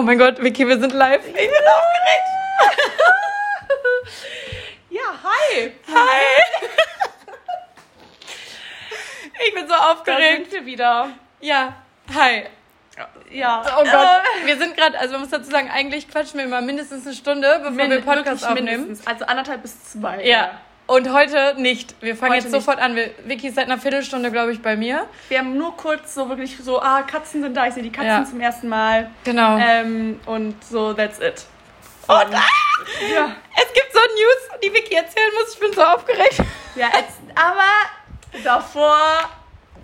Oh mein Gott, Vicky, wir sind live. Ich bin aufgeregt. Ja, hi. Hi. Ich bin so Da aufgeregt. sind wir wieder. Ja, hi. Ja. Oh Gott, Äh, wir sind gerade, also man muss dazu sagen, eigentlich quatschen wir immer mindestens eine Stunde, bevor wir Min- Podcast wirklich aufnehmen. mindestens. Also anderthalb bis zwei. Ja. Und heute nicht. Wir fangen Heute jetzt sofort an. Wir, Vicky ist seit einer Viertelstunde, glaube ich, bei mir. Wir haben nur kurz so wirklich so, ah, Katzen sind da, ich sehe die Katzen Ja. zum ersten Mal. Genau. Ähm, und so, that's it. Und Und, ja. es gibt so News, die Vicky erzählen muss. Ich bin so aufgeregt. Ja, jetzt, aber davor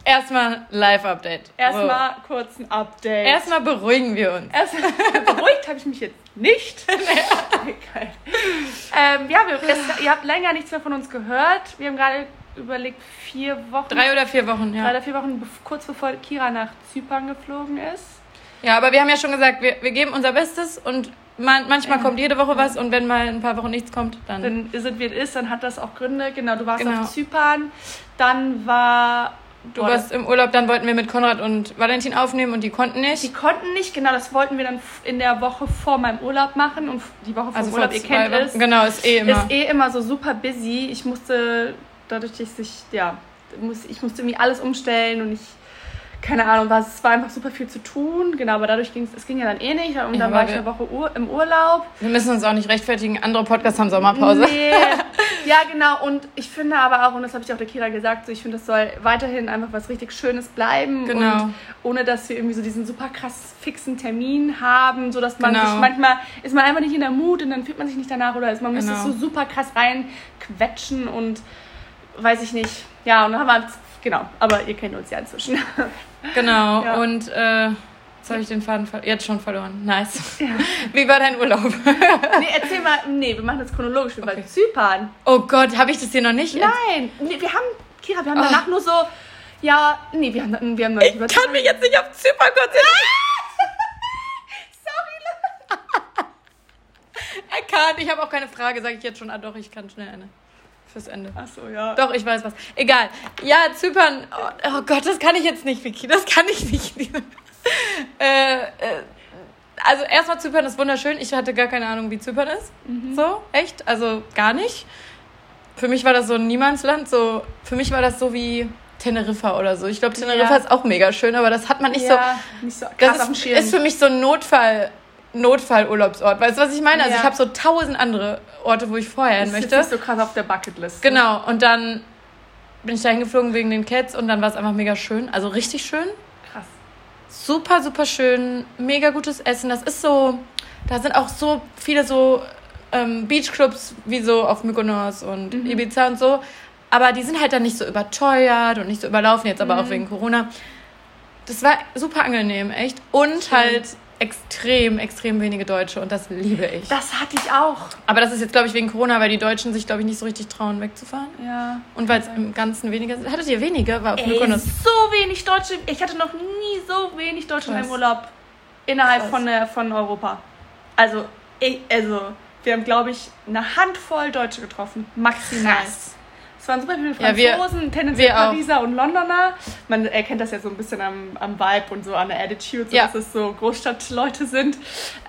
Erstmal Live-Update. erstmal kurz ein Update. Erstmal beruhigen wir uns. Erst beruhigt habe ich mich jetzt nicht. Geil. ähm, ja, wir, es, ihr habt länger nichts mehr von uns gehört. Wir haben gerade überlegt, vier Wochen, Drei oder vier Wochen, drei ja. oder vier Wochen, kurz bevor Kira nach Zypern geflogen ist. Ja, aber wir haben ja schon gesagt, wir, wir geben unser Bestes und man, manchmal kommt jede Woche was und wenn mal ein paar Wochen nichts kommt, dann. Dann ist es, wie es ist, dann hat das auch Gründe. Genau, du warst Genau. auf Zypern. Dann war... du boah, warst im Urlaub, dann wollten wir mit Konrad und Valentin aufnehmen und die konnten Die nicht. konnten nicht, genau, das wollten wir dann in der Woche vor meinem Urlaub machen. Und die Woche vor Also Urlaub, ihr kennt es, Genau, ist eh immer. ist eh immer so super busy. Ich musste, dadurch, dass ich, ja, muss, ich musste irgendwie alles umstellen und ich, keine Ahnung, was, es war einfach super viel zu tun. Genau, aber dadurch ging es, es ging ja dann eh nicht. Und dann war ich eine Woche Ur, im Urlaub. wir müssen uns auch nicht rechtfertigen. Andere Podcasts haben Sommerpause. Nee. Ja, genau. Und ich finde aber auch, und das habe ich auch der Kira gesagt, so, ich finde, das soll weiterhin einfach was richtig Schönes bleiben. Genau. Und ohne, dass wir irgendwie so diesen super krass fixen Termin haben, so dass man Genau. sich manchmal ist man einfach nicht in der Mut und dann fühlt man sich nicht danach oder ist, man muss Genau. es so super krass reinquetschen und weiß ich nicht. Ja, und dann haben wir, genau. Aber ihr kennt uns ja inzwischen. Genau. Ja. Und äh, jetzt habe ich den Faden jetzt schon verloren. Nice. Wie war dein Urlaub? nee, erzähl mal. Nee, wir machen das chronologisch. Wir waren Okay. Zypern. Oh Gott, habe ich das hier noch nicht? Nein, nee, wir haben, Kira, wir haben Oh. danach nur so, ja, nee, wir haben, wir haben noch nicht Ich kann mich jetzt nicht auf Zypern konzentrieren. Er kann. Ich habe auch keine Frage, sage ich jetzt schon. Ah, doch, ich kann schnell eine. Fürs Ende. Achso, ja. Doch, ich weiß was. Egal. Ja, Zypern. Oh, oh Gott, das kann ich jetzt nicht, Vicky. Das kann ich nicht. äh, äh, also erstmal Zypern ist wunderschön. Ich hatte gar keine Ahnung, wie Zypern ist. So, echt? Also gar nicht. Für mich war das so ein Niemandsland. So, für mich war das so wie Teneriffa oder so. Ich glaube, Teneriffa Ja. ist auch mega schön, aber das hat man nicht so. ja, nicht so krass Das ist, ist für mich so ein Notfall. Notfallurlaubsort. Weißt du, was ich meine? Also Ja. ich habe so tausend andere Orte, wo ich vorher hin ist möchte. nicht so krass auf der Bucketlist. Genau, und dann bin ich da hingeflogen wegen den Cats und dann war es einfach mega schön. Also richtig schön. Krass. Super, super schön. Mega gutes Essen. Das ist so, da sind auch so viele so ähm, Beachclubs wie so auf Mykonos und Mhm. Ibiza und so. Aber die sind halt dann nicht so überteuert und nicht so überlaufen, jetzt aber Mhm. auch wegen Corona. Das war super angenehm, echt. Und Schön. halt extrem, extrem wenige Deutsche und das liebe ich. Das hatte ich auch. aber das ist jetzt, glaube ich, wegen Corona, weil die Deutschen sich, glaube ich, nicht so richtig trauen, wegzufahren. Ja. Und weil es im Ganzen weniger sind. Hattet ihr weniger? War auf Ey, so wenig Deutsche. Ich hatte noch nie so wenig Deutsche in einem Urlaub innerhalb Krass. von, äh, von Europa. Also, ich, also, wir haben, glaube ich, eine Handvoll Deutsche getroffen. Maximal. Krass. Es waren super viele Ja, wir- Franzosen, tendenziell wir auch. Pariser und Londoner. Man erkennt das ja so ein bisschen am, am Vibe und so an der Attitude, so Ja. dass es so Großstadtleute sind.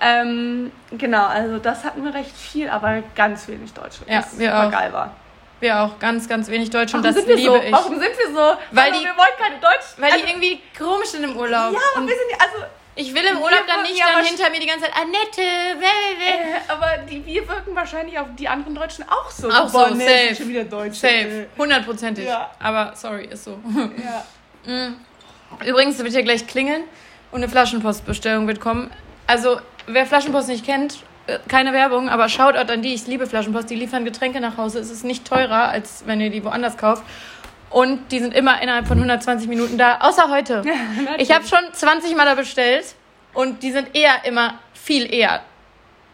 Ähm, genau, also das hatten wir recht viel, aber ganz wenig Deutsche. Ja, was wir super auch. geil war. Wir auch ganz, ganz wenig Deutsch und Warum das liebe so? ich. Warum sind wir so? Weil Hallo, die- wir wollen keine Deutschen. Weil also, die irgendwie komisch sind im Urlaub. ja, aber wir sind also ich will im Urlaub dann nicht ja dann hinter mir die ganze Zeit Annette. Blablabla. äh, aber die, wir wirken wahrscheinlich auf die anderen Deutschen auch so. Auch so, Boah, nee, safe. schon wieder Deutsche. Safe. Hundertprozentig. Ja. Aber sorry, ist so. Äh, Ja. Übrigens wird hier gleich klingeln und eine Flaschenpostbestellung wird kommen. Also, wer Flaschenpost nicht kennt, äh, keine Werbung, aber Shoutout an die. Ich liebe Flaschenpost. Die liefern Getränke nach Hause. Es ist nicht teurer, als wenn ihr die woanders kauft. Und die sind immer innerhalb von 120 Minuten da, außer heute. Ich habe schon 20 Mal da bestellt und die sind eher immer viel eher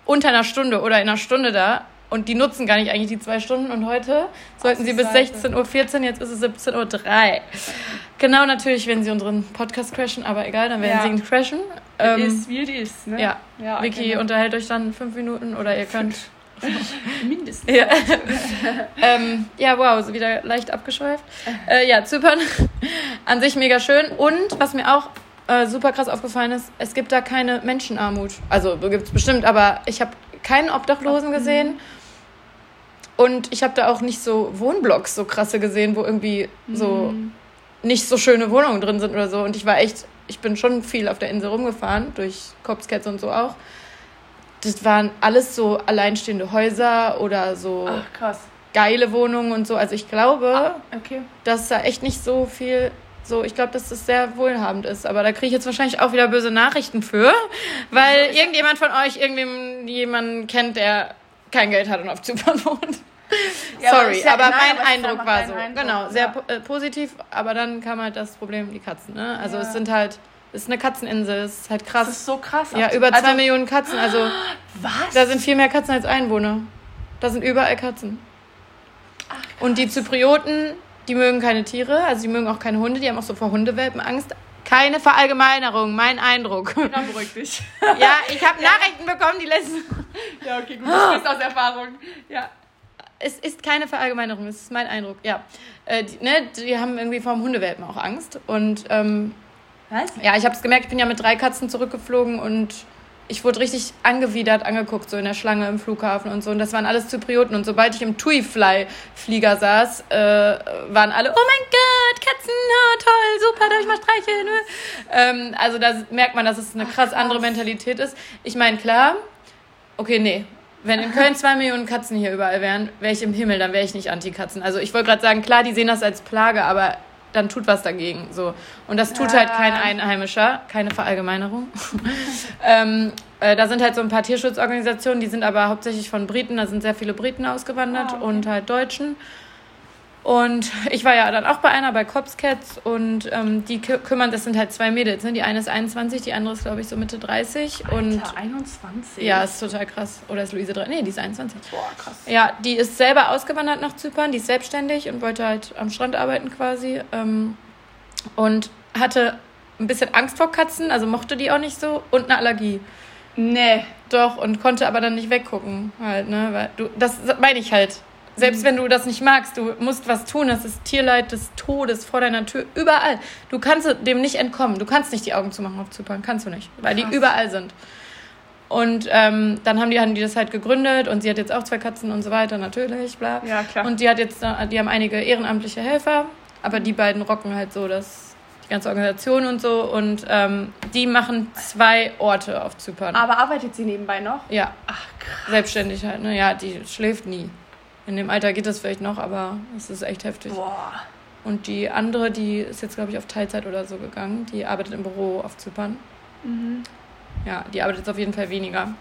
unter einer Stunde oder in einer Stunde da. Und die nutzen gar nicht eigentlich die zwei Stunden. Und heute sollten sie bis Seite. 16.14 Uhr, jetzt ist es 17.03 Uhr. Genau, natürlich, wenn sie unseren Podcast crashen, aber egal, dann werden Ja. sie ihn crashen. Ähm, ist wie es ist, ne? ja, ja Vicky genau. unterhält euch dann fünf Minuten oder ihr könnt. Mindestens. Ja, ähm, ja wow, so wieder leicht abgeschweift. Äh, ja, Zypern an sich mega schön. Und was mir auch äh, super krass aufgefallen ist, es gibt da keine Menschenarmut. Also gibt es bestimmt, aber ich habe keinen Obdachlosen gesehen. Und ich habe da auch nicht so Wohnblocks so krasse gesehen, wo irgendwie so Mhm. nicht so schöne Wohnungen drin sind oder so. Und ich war echt, ich bin schon viel auf der Insel rumgefahren, durch Copscats und so auch. Das waren alles so alleinstehende Häuser oder so Ach, geile Wohnungen und so. Also ich glaube, Okay. dass da echt nicht so viel so, ich glaube, dass das sehr wohlhabend ist. Aber da kriege ich jetzt wahrscheinlich auch wieder böse Nachrichten für, weil irgendjemand von euch irgendwie jemanden kennt, der kein Geld hat und auf Zypern wohnt. Ja, Sorry, aber mein aber ist Eindruck war so. Eindruck, Genau, sehr ja. po äh, positiv, aber dann kam halt das Problem, die Katzen. Ne? Also Ja. es sind halt, ist eine Katzeninsel, es ist halt krass. Das ist so krass. ja, Auf- über zwei also, Millionen Katzen, also Was? da sind viel mehr Katzen als Einwohner. Da sind überall Katzen. Ach, Und die Zyprioten, die mögen keine Tiere, also die mögen auch keine Hunde, die haben auch so vor Hundewelpen Angst. Keine Verallgemeinerung, mein Eindruck. Dann beruhig dich. ja, ich habe Nachrichten bekommen, die letzten. ja, okay, gut. Du sprichst aus Erfahrung. Ja. Es ist keine Verallgemeinerung, es ist mein Eindruck, ja. Äh, die, ne, die haben irgendwie vor dem Hundewelpen auch Angst. Und ähm, Was? ja, ich habe es gemerkt, ich bin ja mit drei Katzen zurückgeflogen und ich wurde richtig angewidert angeguckt, so in der Schlange im Flughafen und so. Und das waren alles Zyprioten. Und sobald ich im TUI-Fly-Flieger saß, äh, waren alle, oh mein Gott, Katzen, oh, toll, super, darf ich mal streicheln? Ähm, also da merkt man, dass es eine krass, krass. andere Mentalität ist. Ich meine, klar, okay, nee. Wenn in Köln zwei Millionen Katzen hier überall wären, wäre ich im Himmel, dann wäre ich nicht Anti-Katzen. Also ich wollte gerade sagen, klar, die sehen das als Plage, aber dann tut was dagegen. So. Und das tut Ja. halt kein Einheimischer, keine Verallgemeinerung. ähm, äh, da sind halt so ein paar Tierschutzorganisationen, die sind aber hauptsächlich von Briten, da sind sehr viele Briten ausgewandert Ah, okay. und halt Deutschen. Und ich war ja dann auch bei einer, bei Cops Cats und ähm, die kü kümmern, das sind halt zwei Mädels, ne? Die eine ist 21, die andere ist, glaube ich, so Mitte 30. und Alter, 21. ja, ist total krass. Oder ist Luise 3? Nee, die ist 21. Boah, krass. Ja, die ist selber ausgewandert nach Zypern, die ist selbstständig und wollte halt am Strand arbeiten quasi. Ähm, und hatte ein bisschen Angst vor Katzen, also mochte die auch nicht so und eine Allergie. Nee. Doch, und konnte aber dann nicht weggucken halt, ne? Weil du, das meine ich halt. Selbst wenn du das nicht magst, du musst was tun. Das ist Tierleid des Todes vor deiner Tür. Überall. Du kannst dem nicht entkommen. Du kannst nicht die Augen zumachen auf Zypern. Kannst du nicht. Weil Krass. die überall sind. Und ähm, dann haben die, haben die das halt gegründet und sie hat jetzt auch zwei Katzen und so weiter, natürlich, bla. Ja, klar. Und die hat jetzt, äh, die haben einige ehrenamtliche Helfer, aber die beiden rocken halt so das, die ganze Organisation und so. Und ähm, die machen zwei Orte auf Zypern. Aber arbeitet sie nebenbei noch? Ja, Ach, krass. selbstständig halt, ne? Ja, die schläft nie. In dem Alter geht das vielleicht noch, aber es ist echt heftig. Boah. Und die andere, die ist jetzt, glaube ich, auf Teilzeit oder so gegangen. Die arbeitet im Büro auf Zypern. Mhm. Ja, die arbeitet jetzt auf jeden Fall weniger.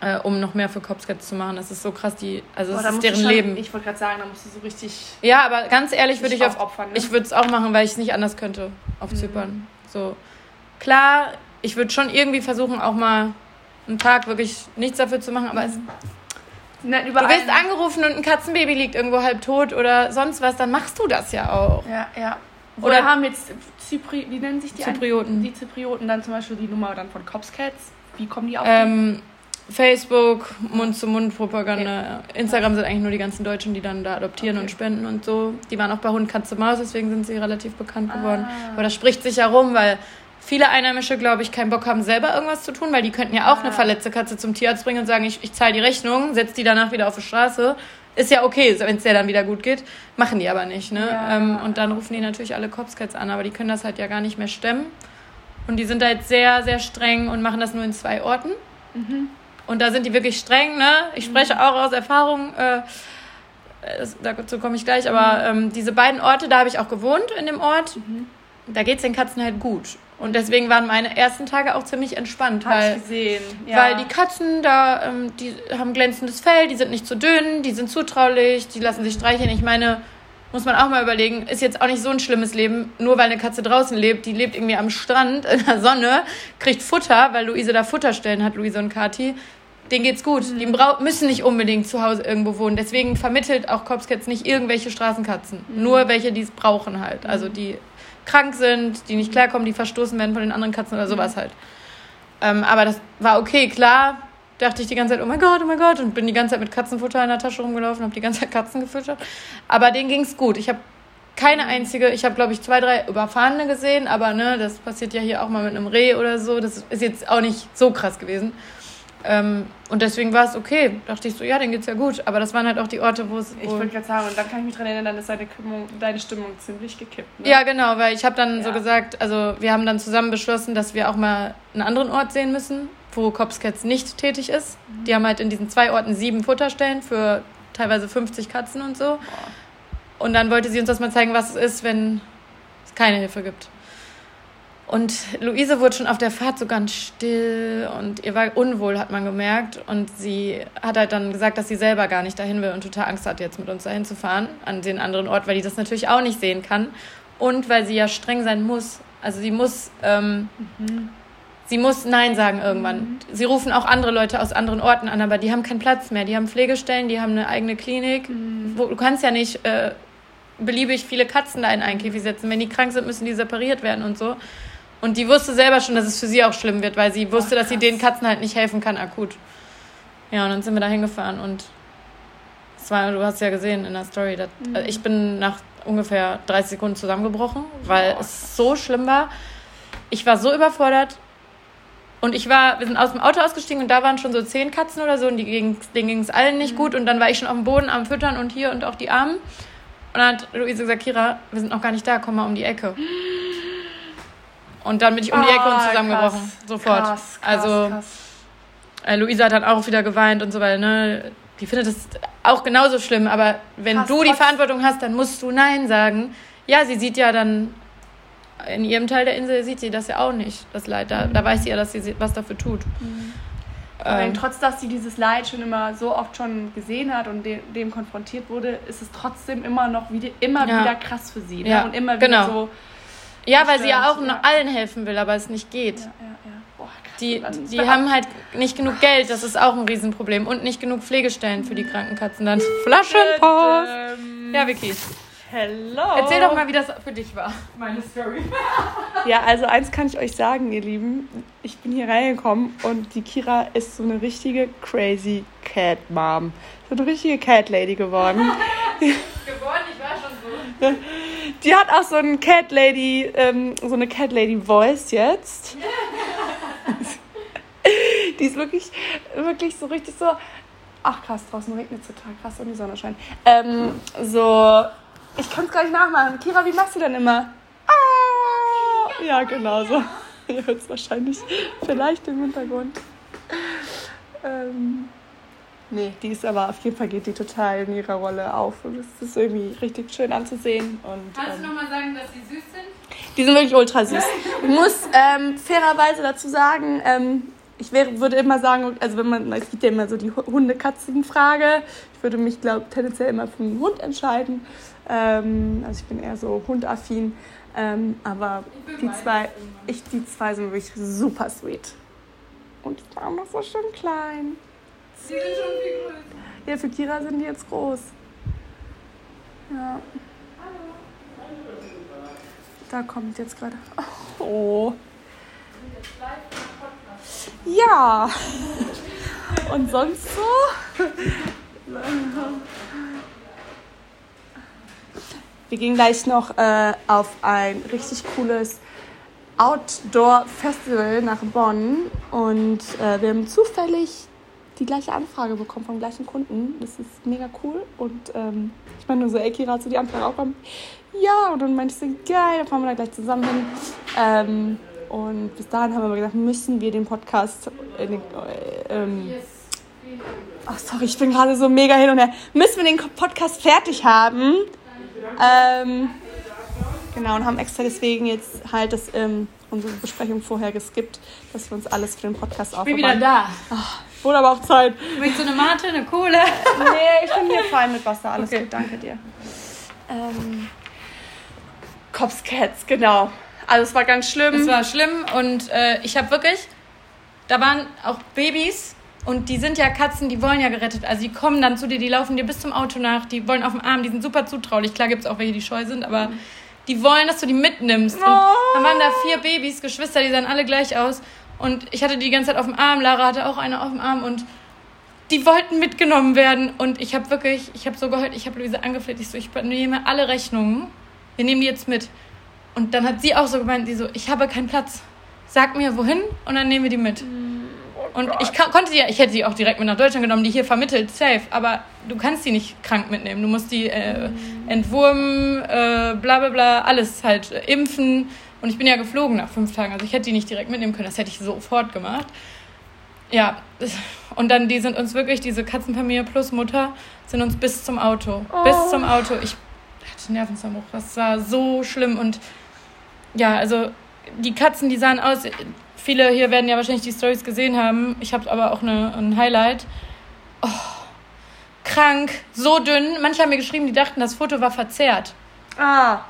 Äh, um noch mehr für Copscats zu machen. Das ist so krass, die, also Boah, es da ist deren schon, Leben. Ich wollte gerade sagen, da musst du so richtig ja, aber ganz ehrlich würde ich auf aufopfern. Ne? Ich würde es auch machen, weil ich es nicht anders könnte auf Mhm. Zypern. So klar, ich würde schon irgendwie versuchen, auch mal einen Tag wirklich nichts dafür zu machen, aber es, Ne, du wirst angerufen und ein Katzenbaby liegt irgendwo halb tot oder sonst was, dann machst du das ja auch. Ja, ja. Oder- Oder haben jetzt Zypri, wie nennen sich die Zyprioten. Die Zyprioten dann zum Beispiel die Nummer dann von Cops Cats. Wie kommen die auf Ähm, Facebook, Mund-zu-Mund-Propaganda. Instagram sind eigentlich nur die ganzen Deutschen, die dann da adoptieren Okay. und spenden und so. Die waren auch bei Hund, Katze, Maus, deswegen sind sie relativ bekannt Ah. geworden. Aber das spricht sich ja rum, weil viele Einheimische, glaube ich, keinen Bock haben, selber irgendwas zu tun, weil die könnten ja auch Ah. eine verletzte Katze zum Tierarzt bringen und sagen, ich, ich zahle die Rechnung, setze die danach wieder auf die Straße. Ist ja okay, wenn es der dann wieder gut geht. Machen die aber nicht. Ne? Ja. Ähm, und dann rufen die natürlich alle Copscats an, aber die können das halt ja gar nicht mehr stemmen. Und die sind da jetzt sehr, sehr streng und machen das nur in zwei Orten. Mhm. Und da sind die wirklich streng, ne? Ich spreche auch aus Erfahrung, äh, dazu komme ich gleich, aber ähm, diese beiden Orte, da habe ich auch gewohnt in dem Ort. Mhm. Da geht es den Katzen halt gut. Und deswegen waren meine ersten Tage auch ziemlich entspannt, Hab ich weil, gesehen. Ja. weil die Katzen da, ähm, die haben glänzendes Fell, die sind nicht zu dünn, die sind zutraulich, die lassen sich streicheln. Ich meine, muss man auch mal überlegen, ist jetzt auch nicht so ein schlimmes Leben, nur weil eine Katze draußen lebt, die lebt irgendwie am Strand in der Sonne, kriegt Futter, weil Luise da Futterstellen hat, Luise und Kati. Denen geht's gut. Die brau müssen nicht unbedingt zu Hause irgendwo wohnen. Deswegen vermittelt auch Copscats nicht irgendwelche Straßenkatzen. Nur welche, die es brauchen halt. Also die krank sind, die nicht klarkommen, die verstoßen werden von den anderen Katzen oder sowas halt. Ähm, aber das war okay, klar. Dachte ich die ganze Zeit, oh mein Gott, oh mein Gott. Und bin die ganze Zeit mit Katzenfutter in der Tasche rumgelaufen, habe die ganze Zeit Katzen gefüttert. Aber denen ging's gut. Ich habe keine einzige. Ich habe, glaube ich, zwei, drei Überfahrene gesehen, aber ne, das passiert ja hier auch mal mit einem Reh oder so. Das ist jetzt auch nicht so krass gewesen. Ähm, und deswegen war es okay. Dachte ich so, ja, denen geht's ja gut. Aber das waren halt auch die Orte, wo es. Ich wollte gerade sagen, und dann kann ich mich dran erinnern, dann ist deine, Stimmung, deine Stimmung ziemlich gekippt. Ne? Ja, genau, weil ich habe dann ja. so gesagt, also wir haben dann zusammen beschlossen, dass wir auch mal einen anderen Ort sehen müssen, wo Cops Cats nicht tätig ist. Mhm. Die haben halt in diesen zwei Orten sieben Futterstellen für teilweise 50 Katzen und so. Boah. Und dann wollte sie uns das mal zeigen, was es ist, wenn es keine Hilfe gibt. Und Luise wurde schon auf der Fahrt so ganz still und ihr war unwohl, hat man gemerkt. Und sie hat halt dann gesagt, dass sie selber gar nicht dahin will und total Angst hat, jetzt mit uns dahin zu fahren, an den anderen Ort, weil die das natürlich auch nicht sehen kann. Und weil sie ja streng sein muss. Also sie muss ähm, mhm. Sie muss Nein sagen irgendwann. Mhm. Sie rufen auch andere Leute aus anderen Orten an, aber die haben keinen Platz mehr. Die haben Pflegestellen, die haben eine eigene Klinik. Mhm. Wo, du kannst ja nicht äh, beliebig viele Katzen da in einen Käfig setzen. Wenn die krank sind, müssen die separiert werden und so. Und die wusste selber schon, dass es für sie auch schlimm wird, weil sie wusste, Ach, dass sie den Katzen halt nicht helfen kann akut. Ja, und dann sind wir da hingefahren und es war, du hast ja gesehen in der Story, dass, mhm. also ich bin nach ungefähr 30 Sekunden zusammengebrochen, weil oh. es so schlimm war. Ich war so überfordert und ich war, wir sind aus dem Auto ausgestiegen und da waren schon so zehn Katzen oder so und die ging, denen ging es allen nicht mhm. gut. Und dann war ich schon auf dem Boden am Füttern und hier und auch die Armen. Und dann hat Luise gesagt, Kira, wir sind noch gar nicht da, komm mal um die Ecke. Und dann bin ich um die Ecke und ah, zusammengebrochen. Krass, Sofort. Krass, krass, also äh, Luise hat dann auch wieder geweint und so, weil, ne, die findet das auch genauso schlimm. Aber wenn du die Verantwortung hast, dann musst du Nein sagen. Ja, sie sieht ja dann in ihrem Teil der Insel sieht sie das ja auch nicht, das Leid. Da, da weiß sie ja, dass sie was dafür tut. Mhm. Ähm, trotz, dass sie dieses Leid schon immer so oft schon gesehen hat und de dem konfrontiert wurde, ist es trotzdem immer noch wieder, immer ja. wieder krass für sie. Ne? Ja, und immer wieder genau. so. Ja, weil sie ja auch ja. allen helfen will, aber es nicht geht. Ja, ja, ja. Boah, krass, die die haben halt nicht genug Geld, das ist auch ein Riesenproblem. Und nicht genug Pflegestellen für die kranken Katzen. Dann Flaschenpost. Ja, Vicky. Hello. Erzähl doch mal, wie das für dich war, meine Story. ja, also eins kann ich euch sagen, ihr Lieben. Ich bin hier reingekommen und die Kira ist so eine richtige crazy Cat Mom. So eine richtige Cat Lady geworden. geworden, ich war schon so. Die hat auch so ein Cat Lady, ähm, so eine Cat Lady Voice jetzt. die ist wirklich, wirklich so richtig so. Ach krass, draußen regnet es total krass und die Sonne scheint. Ähm, so ich kann es gleich nachmachen. Kira, wie machst du denn immer? Ah! Ja, genau so. Ihr hört es wahrscheinlich vielleicht im Hintergrund. Ähm, nee, die ist aber auf jeden Fall geht die total in ihrer Rolle auf und es ist irgendwie richtig schön anzusehen. Und, Kannst ähm, du nochmal sagen, dass sie süß sind? Die sind wirklich ultra süß. Ich muss ähm, fairerweise dazu sagen, ähm, ich wäre, würde immer sagen, also wenn man, es gibt ja immer so die Hunde-Katzen-Frage, ich würde mich, glaube tendenziell immer für einen Hund entscheiden. Ähm, also ich bin eher so hundaffin. Ähm, aber die zwei, ich, die zwei sind wirklich super sweet. Und die waren noch so schön klein. Sie sind schon viel größer. Ja, für Kira sind die jetzt groß. Ja. Da kommt jetzt gerade. Oh. Ja. Und sonst so? Wir gehen gleich noch äh, auf ein richtig cooles Outdoor-Festival nach Bonn und äh, wir haben zufällig die gleiche Anfrage bekommen vom gleichen Kunden. Das ist mega cool und ähm, ich meine nur so, ey Kira, hast du die Anfrage auch bekommen? Ja, und dann meinte ich so, geil, dann fahren wir da gleich zusammen hin. Ähm, und bis dahin haben wir gesagt, müssen wir den Podcast. Äh, den, äh, ähm, Ach, sorry, ich bin gerade so mega hin und her. Müssen wir den Podcast fertig haben? Ähm, genau, und haben extra deswegen jetzt halt das, ähm, unsere Besprechung vorher geskippt, dass wir uns alles für den Podcast aufbauen. Ich bin wieder da. Ach, wurde aber auch Zeit. Möchtest du eine Mate, eine Kohle? nee, ich bin hier fein mit Wasser. Alles okay. gut, danke dir. Ähm, Cops Cats, genau. Also es war ganz schlimm. Es war schlimm und äh, ich habe wirklich, da waren auch Babys und die sind ja Katzen, die wollen ja gerettet. Also die kommen dann zu dir, die laufen dir bis zum Auto nach, die wollen auf dem Arm, die sind super zutraulich. Klar gibt es auch welche, die scheu sind, aber die wollen, dass du die mitnimmst. Und dann waren da vier Babys, Geschwister, die sahen alle gleich aus. Und ich hatte die ganze Zeit auf dem Arm, Lara hatte auch eine auf dem Arm und die wollten mitgenommen werden. Und ich habe wirklich, ich habe so geheult, ich habe Luise angefleht, ich so, ich übernehme alle Rechnungen wir nehmen die jetzt mit. Und dann hat sie auch so gemeint, die so, ich habe keinen Platz. Sag mir wohin und dann nehmen wir die mit. Oh Und ich konnte die ja, ich hätte die auch direkt mit nach Deutschland genommen, die hier vermittelt, safe. Aber du kannst die nicht krank mitnehmen. Du musst die äh, entwurmen, äh, bla bla bla, alles halt äh, impfen. Und ich bin ja geflogen nach fünf Tagen. Also ich hätte die nicht direkt mitnehmen können. Das hätte ich sofort gemacht. Ja, und dann, die sind uns wirklich, diese Katzenfamilie plus Mutter, sind uns bis zum Auto. Bis Oh. zum Auto. Ich hatte Nervenzusammenbruch. Das war so schlimm. Und ja, also die Katzen, die sahen aus. Viele hier werden ja wahrscheinlich die Stories gesehen haben. Ich habe aber auch eine, ein Highlight. Oh, krank, so dünn. Manche haben mir geschrieben, die dachten, das Foto war verzerrt. Ah,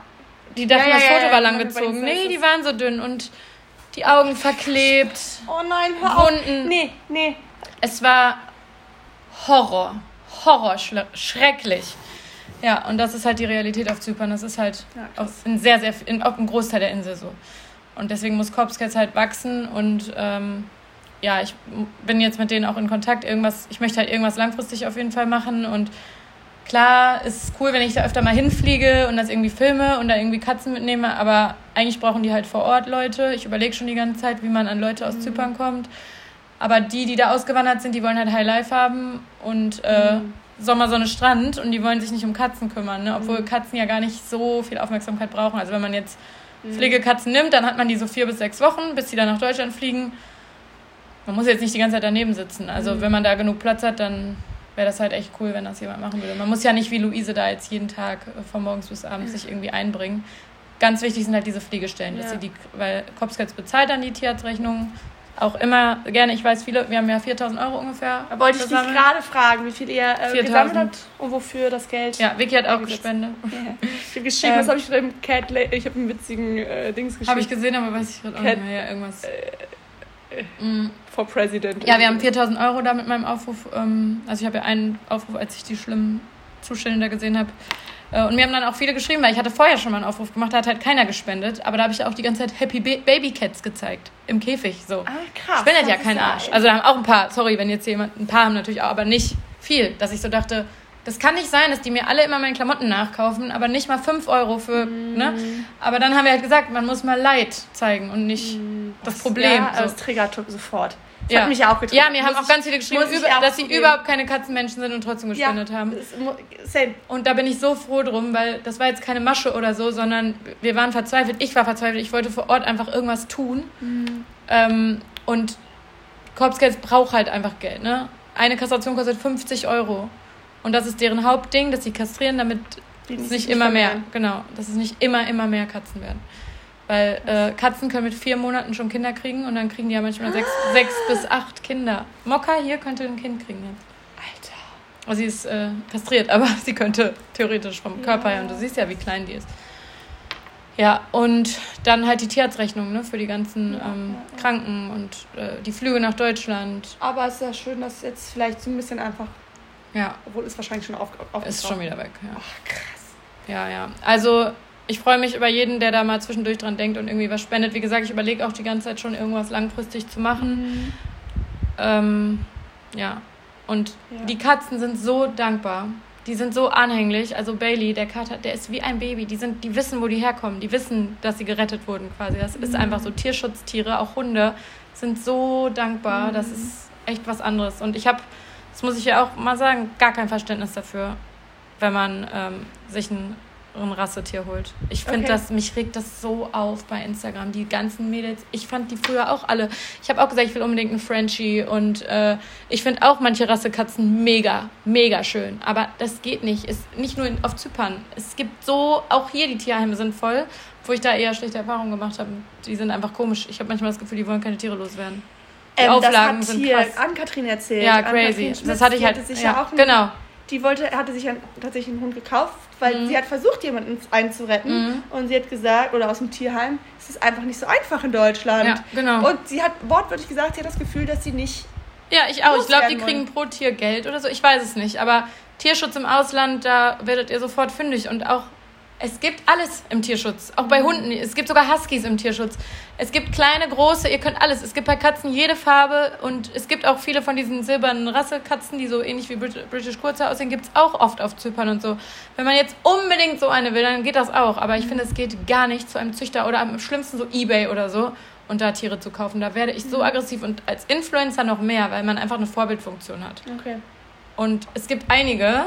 Die dachten, Ja, ja, das Foto war langgezogen. Nee, die waren so dünn und die Augen verklebt. oh nein, hör auf. Wunden. Nee, nee. Es war Horror. Horror, schrecklich. Ja, und das ist halt die Realität auf Zypern. Das ist halt Ja, auf, in sehr, sehr, in, auf einem Großteil der Insel so. Und deswegen muss Corpscats halt wachsen und ähm, ja, ich bin jetzt mit denen auch in Kontakt. Irgendwas, ich möchte halt irgendwas langfristig auf jeden Fall machen und klar, ist es cool, wenn ich da öfter mal hinfliege und das irgendwie filme und da irgendwie Katzen mitnehme, aber eigentlich brauchen die halt vor Ort Leute. Ich überlege schon die ganze Zeit, wie man an Leute aus Zypern kommt. Aber die, die da ausgewandert sind, die wollen halt High Life haben und äh, Sommersonne Strand und die wollen sich nicht um Katzen kümmern, ne? obwohl Katzen ja gar nicht so viel Aufmerksamkeit brauchen. Also wenn man jetzt Pflegekatzen nimmt, dann hat man die so vier bis sechs Wochen, bis sie dann nach Deutschland fliegen. Man muss jetzt nicht die ganze Zeit daneben sitzen. Also wenn man da genug Platz hat, dann wäre das halt echt cool, wenn das jemand machen würde. Man muss ja nicht wie Luise da jetzt jeden Tag äh, von morgens bis abends sich irgendwie einbringen. Ganz wichtig sind halt diese Pflegestellen, dass Ja. sie die, weil Kopfskats bezahlt dann die Tierarztrechnung. Auch immer gerne, ich weiß viele, wir haben ja 4000 Euro ungefähr. Da wollte ich dich gerade fragen, wie viel ihr äh, 4000. gesammelt habt und wofür das Geld. Ja, Vicky hat auch gespendet. Ich habe geschrieben, Ähm, was habe ich im Cat Ich habe einen witzigen äh, Dings geschrieben. Habe ich gesehen, aber weiß ich gerade auch Cat- nicht mehr. Ja, irgendwas. Mm. For President. Ja, wir haben 4000 Euro da mit meinem Aufruf. Ähm, also ich habe ja einen Aufruf, als ich die schlimmen Zustände da gesehen habe. Äh, und mir haben dann auch viele geschrieben, weil ich hatte vorher schon mal einen Aufruf gemacht, da hat halt keiner gespendet. Aber da habe ich auch die ganze Zeit Happy ba Baby Cats gezeigt. Im Käfig, so. Ah, krass. Spendet ja kein Arsch. Also da haben auch ein paar, sorry, wenn jetzt jemand, ein paar haben natürlich auch, aber nicht viel. Dass ich so dachte, das kann nicht sein, dass die mir alle immer meine Klamotten nachkaufen, aber nicht mal 5 Euro für, Mhm. ne? Aber dann haben wir halt gesagt, man muss mal Leid zeigen und nicht das Problem. Ja, so. das triggert sofort. Das Ja. hat mich ja auch getriggert. Ja, mir haben Muss auch ich- ganz viele geschrieben, über, auch dass sie überhaupt keine Katzenmenschen sind und trotzdem gespendet ja, haben. Same. Und da bin ich so froh drum, weil das war jetzt keine Masche oder so, sondern wir waren verzweifelt. Ich war verzweifelt. Ich wollte vor Ort einfach irgendwas tun. Mhm. Ähm, und Corpscats braucht halt einfach Geld. Ne? Eine Kastration kostet 50 Euro. Und das ist deren Hauptding, dass sie kastrieren, damit Die es nicht immer mehr, vermehren. genau, dass es nicht immer, immer mehr Katzen werden. Weil äh, Katzen können mit vier Monaten schon Kinder kriegen und dann kriegen die ja manchmal sechs, sechs bis acht Kinder. Mokka hier könnte ein Kind kriegen jetzt. Alter. Also sie ist äh, kastriert, aber sie könnte theoretisch vom Körper her und du siehst ja, wie klein die ist. Ja, und dann halt die Tierarztrechnung ne, für die ganzen ähm, Kranken und äh, die Flüge nach Deutschland. Aber es ist ja schön, dass jetzt vielleicht so ein bisschen einfach, Ja, obwohl es wahrscheinlich schon auf, auf ist schon wieder weg. Ja. Ach, krass. Ja, ja. Also ich freue mich über jeden, der da mal zwischendurch dran denkt und irgendwie was spendet. Wie gesagt, ich überlege auch die ganze Zeit schon irgendwas langfristig zu machen. Ähm, ja. Und Ja. die Katzen sind so dankbar. Die sind so anhänglich. Also Bailey, der Kater, der ist wie ein Baby. Die sind, die wissen, wo die herkommen. Die wissen, dass sie gerettet wurden quasi. Das ist einfach so. Tierschutztiere, auch Hunde, sind so dankbar. Das ist echt was anderes. Und ich habe, das muss ich ja auch mal sagen, gar kein Verständnis dafür, wenn man ähm, sich ein, ein Rassetier holt. Ich finde Okay. das, mich regt das so auf bei Instagram. Die ganzen Mädels, ich fand die früher auch alle. Ich habe auch gesagt, ich will unbedingt einen Frenchie und äh, ich finde auch manche Rassekatzen mega, mega schön. Aber das geht nicht. Ist nicht nur in, auf Zypern. Es gibt so, auch hier die Tierheime sind voll, wo ich da eher schlechte Erfahrungen gemacht habe. Die sind einfach komisch. Ich habe manchmal das Gefühl, die wollen keine Tiere loswerden. Ähm, das Auflagen hat sind hier krass. Ann-Kathrin erzählt. Ja, crazy. Das hatte ich halt. Hatte sich ja, ja, auch einen, genau. Die wollte, hatte sich einen, tatsächlich einen Hund gekauft, weil Mhm. sie hat versucht, jemanden einzuretten. Mhm. Und sie hat gesagt, oder aus dem Tierheim, es ist einfach nicht so einfach in Deutschland. Ja, genau. Und sie hat wortwörtlich gesagt, sie hat das Gefühl, dass sie nicht. Ja, ich auch. Ich glaube, die kriegen pro Tier Geld oder so. Ich weiß es nicht. Aber Tierschutz im Ausland, da werdet ihr sofort fündig. Und auch Es gibt alles im Tierschutz. Auch bei Hunden. Es gibt sogar Huskies im Tierschutz. Es gibt kleine, große, ihr könnt alles. Es gibt bei Katzen jede Farbe und es gibt auch viele von diesen silbernen Rassekatzen, die so ähnlich wie British Kurzer aussehen, gibt es auch oft auf Zypern und so. Wenn man jetzt unbedingt so eine will, dann geht das auch. Aber ich finde, es geht gar nicht zu einem Züchter oder am schlimmsten so Ebay oder so und da Tiere zu kaufen. Da werde ich so aggressiv und als Influencer noch mehr, weil man einfach eine Vorbildfunktion hat. Okay. Und es gibt einige,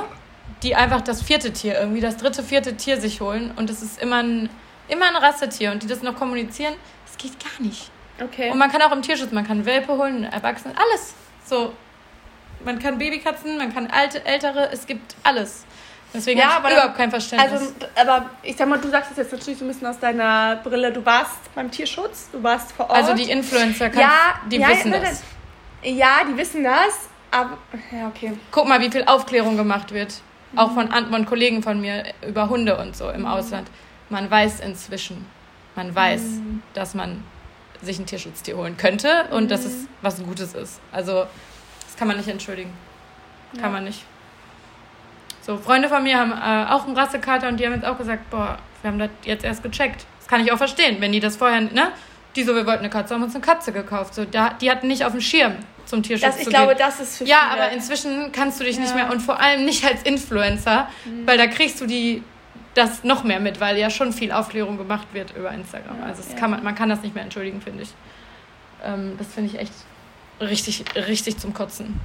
die einfach das vierte Tier, irgendwie das dritte, vierte Tier sich holen und es ist immer ein, immer ein Rassetier und die das noch kommunizieren, das geht gar nicht. Okay. Und man kann auch im Tierschutz, man kann Welpe holen, Erwachsene, alles. So, man kann Babykatzen, man kann alte, ältere, es gibt alles. Deswegen Ja, habe aber überhaupt kein Verständnis. Also, aber ich sag mal, du sagst es jetzt natürlich so ein bisschen aus deiner Brille. Du warst beim Tierschutz, du warst vor Ort. Also die Influencer, kann, ja, die ja, wissen nein, das. Ja, die wissen das, aber ja, okay. Guck mal, wie viel Aufklärung gemacht wird. Mhm. Auch von, von Kollegen von mir über Hunde und so im Ausland. Man weiß inzwischen, man weiß, Mhm. dass man sich ein Tierschutztier holen könnte und dass Mhm. es was Gutes ist. Also, das kann man nicht entschuldigen. Kann Ja. man nicht. So, Freunde von mir haben äh, auch einen Rassekater und die haben jetzt auch gesagt, boah, wir haben das jetzt erst gecheckt. Das kann ich auch verstehen, wenn die das vorher, ne? Die so, wir wollten eine Katze, haben uns eine Katze gekauft. So, da, die hatten nicht auf dem Schirm zum Tierschutz Das, ich zu glaube, gehen. das ist für Ja, viele. aber inzwischen kannst du dich nicht Ja. Mhm. mehr und vor allem nicht als Influencer, weil da kriegst du die das noch mehr mit, weil ja schon viel Aufklärung gemacht wird über Instagram. Ja, also ja. kann man, man kann das nicht mehr entschuldigen, finde ich. Ähm, das finde ich echt richtig, richtig zum Kotzen.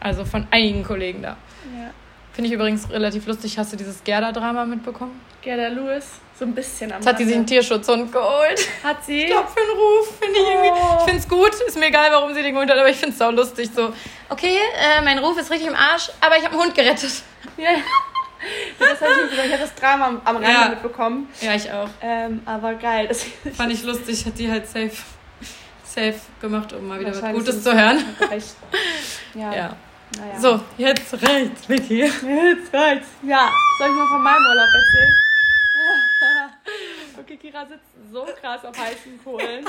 Also von einigen Kollegen da. ja. Finde ich übrigens relativ lustig. Hast du dieses Gerda-Drama mitbekommen? Gerda Lewis, so ein bisschen am Jetzt hat die sich einen. Tierschutzhund geholt. Hat sie? Ich glaube, für einen Ruf finde ich irgendwie. Oh. Ich finde es gut. Ist mir egal, warum sie den geholt hat, aber ich finde es auch lustig. So, okay, äh, mein Ruf ist richtig im Arsch, aber ich habe einen Hund gerettet. Ja. Das habe ich nicht gesagt. Ich habe das Drama am, am Rande Ja. mitbekommen. Ja, ich auch. Ähm, aber geil. Das, Fand ich lustig, hat die halt safe, safe gemacht, um mal wieder was Gutes zu hören. recht. Ja. Ja. Naja. So, jetzt reicht's, Vicky. Jetzt reicht's. Ja, soll ich mal von meinem Urlaub erzählen? okay, Kira sitzt so krass auf heißen Kohlen.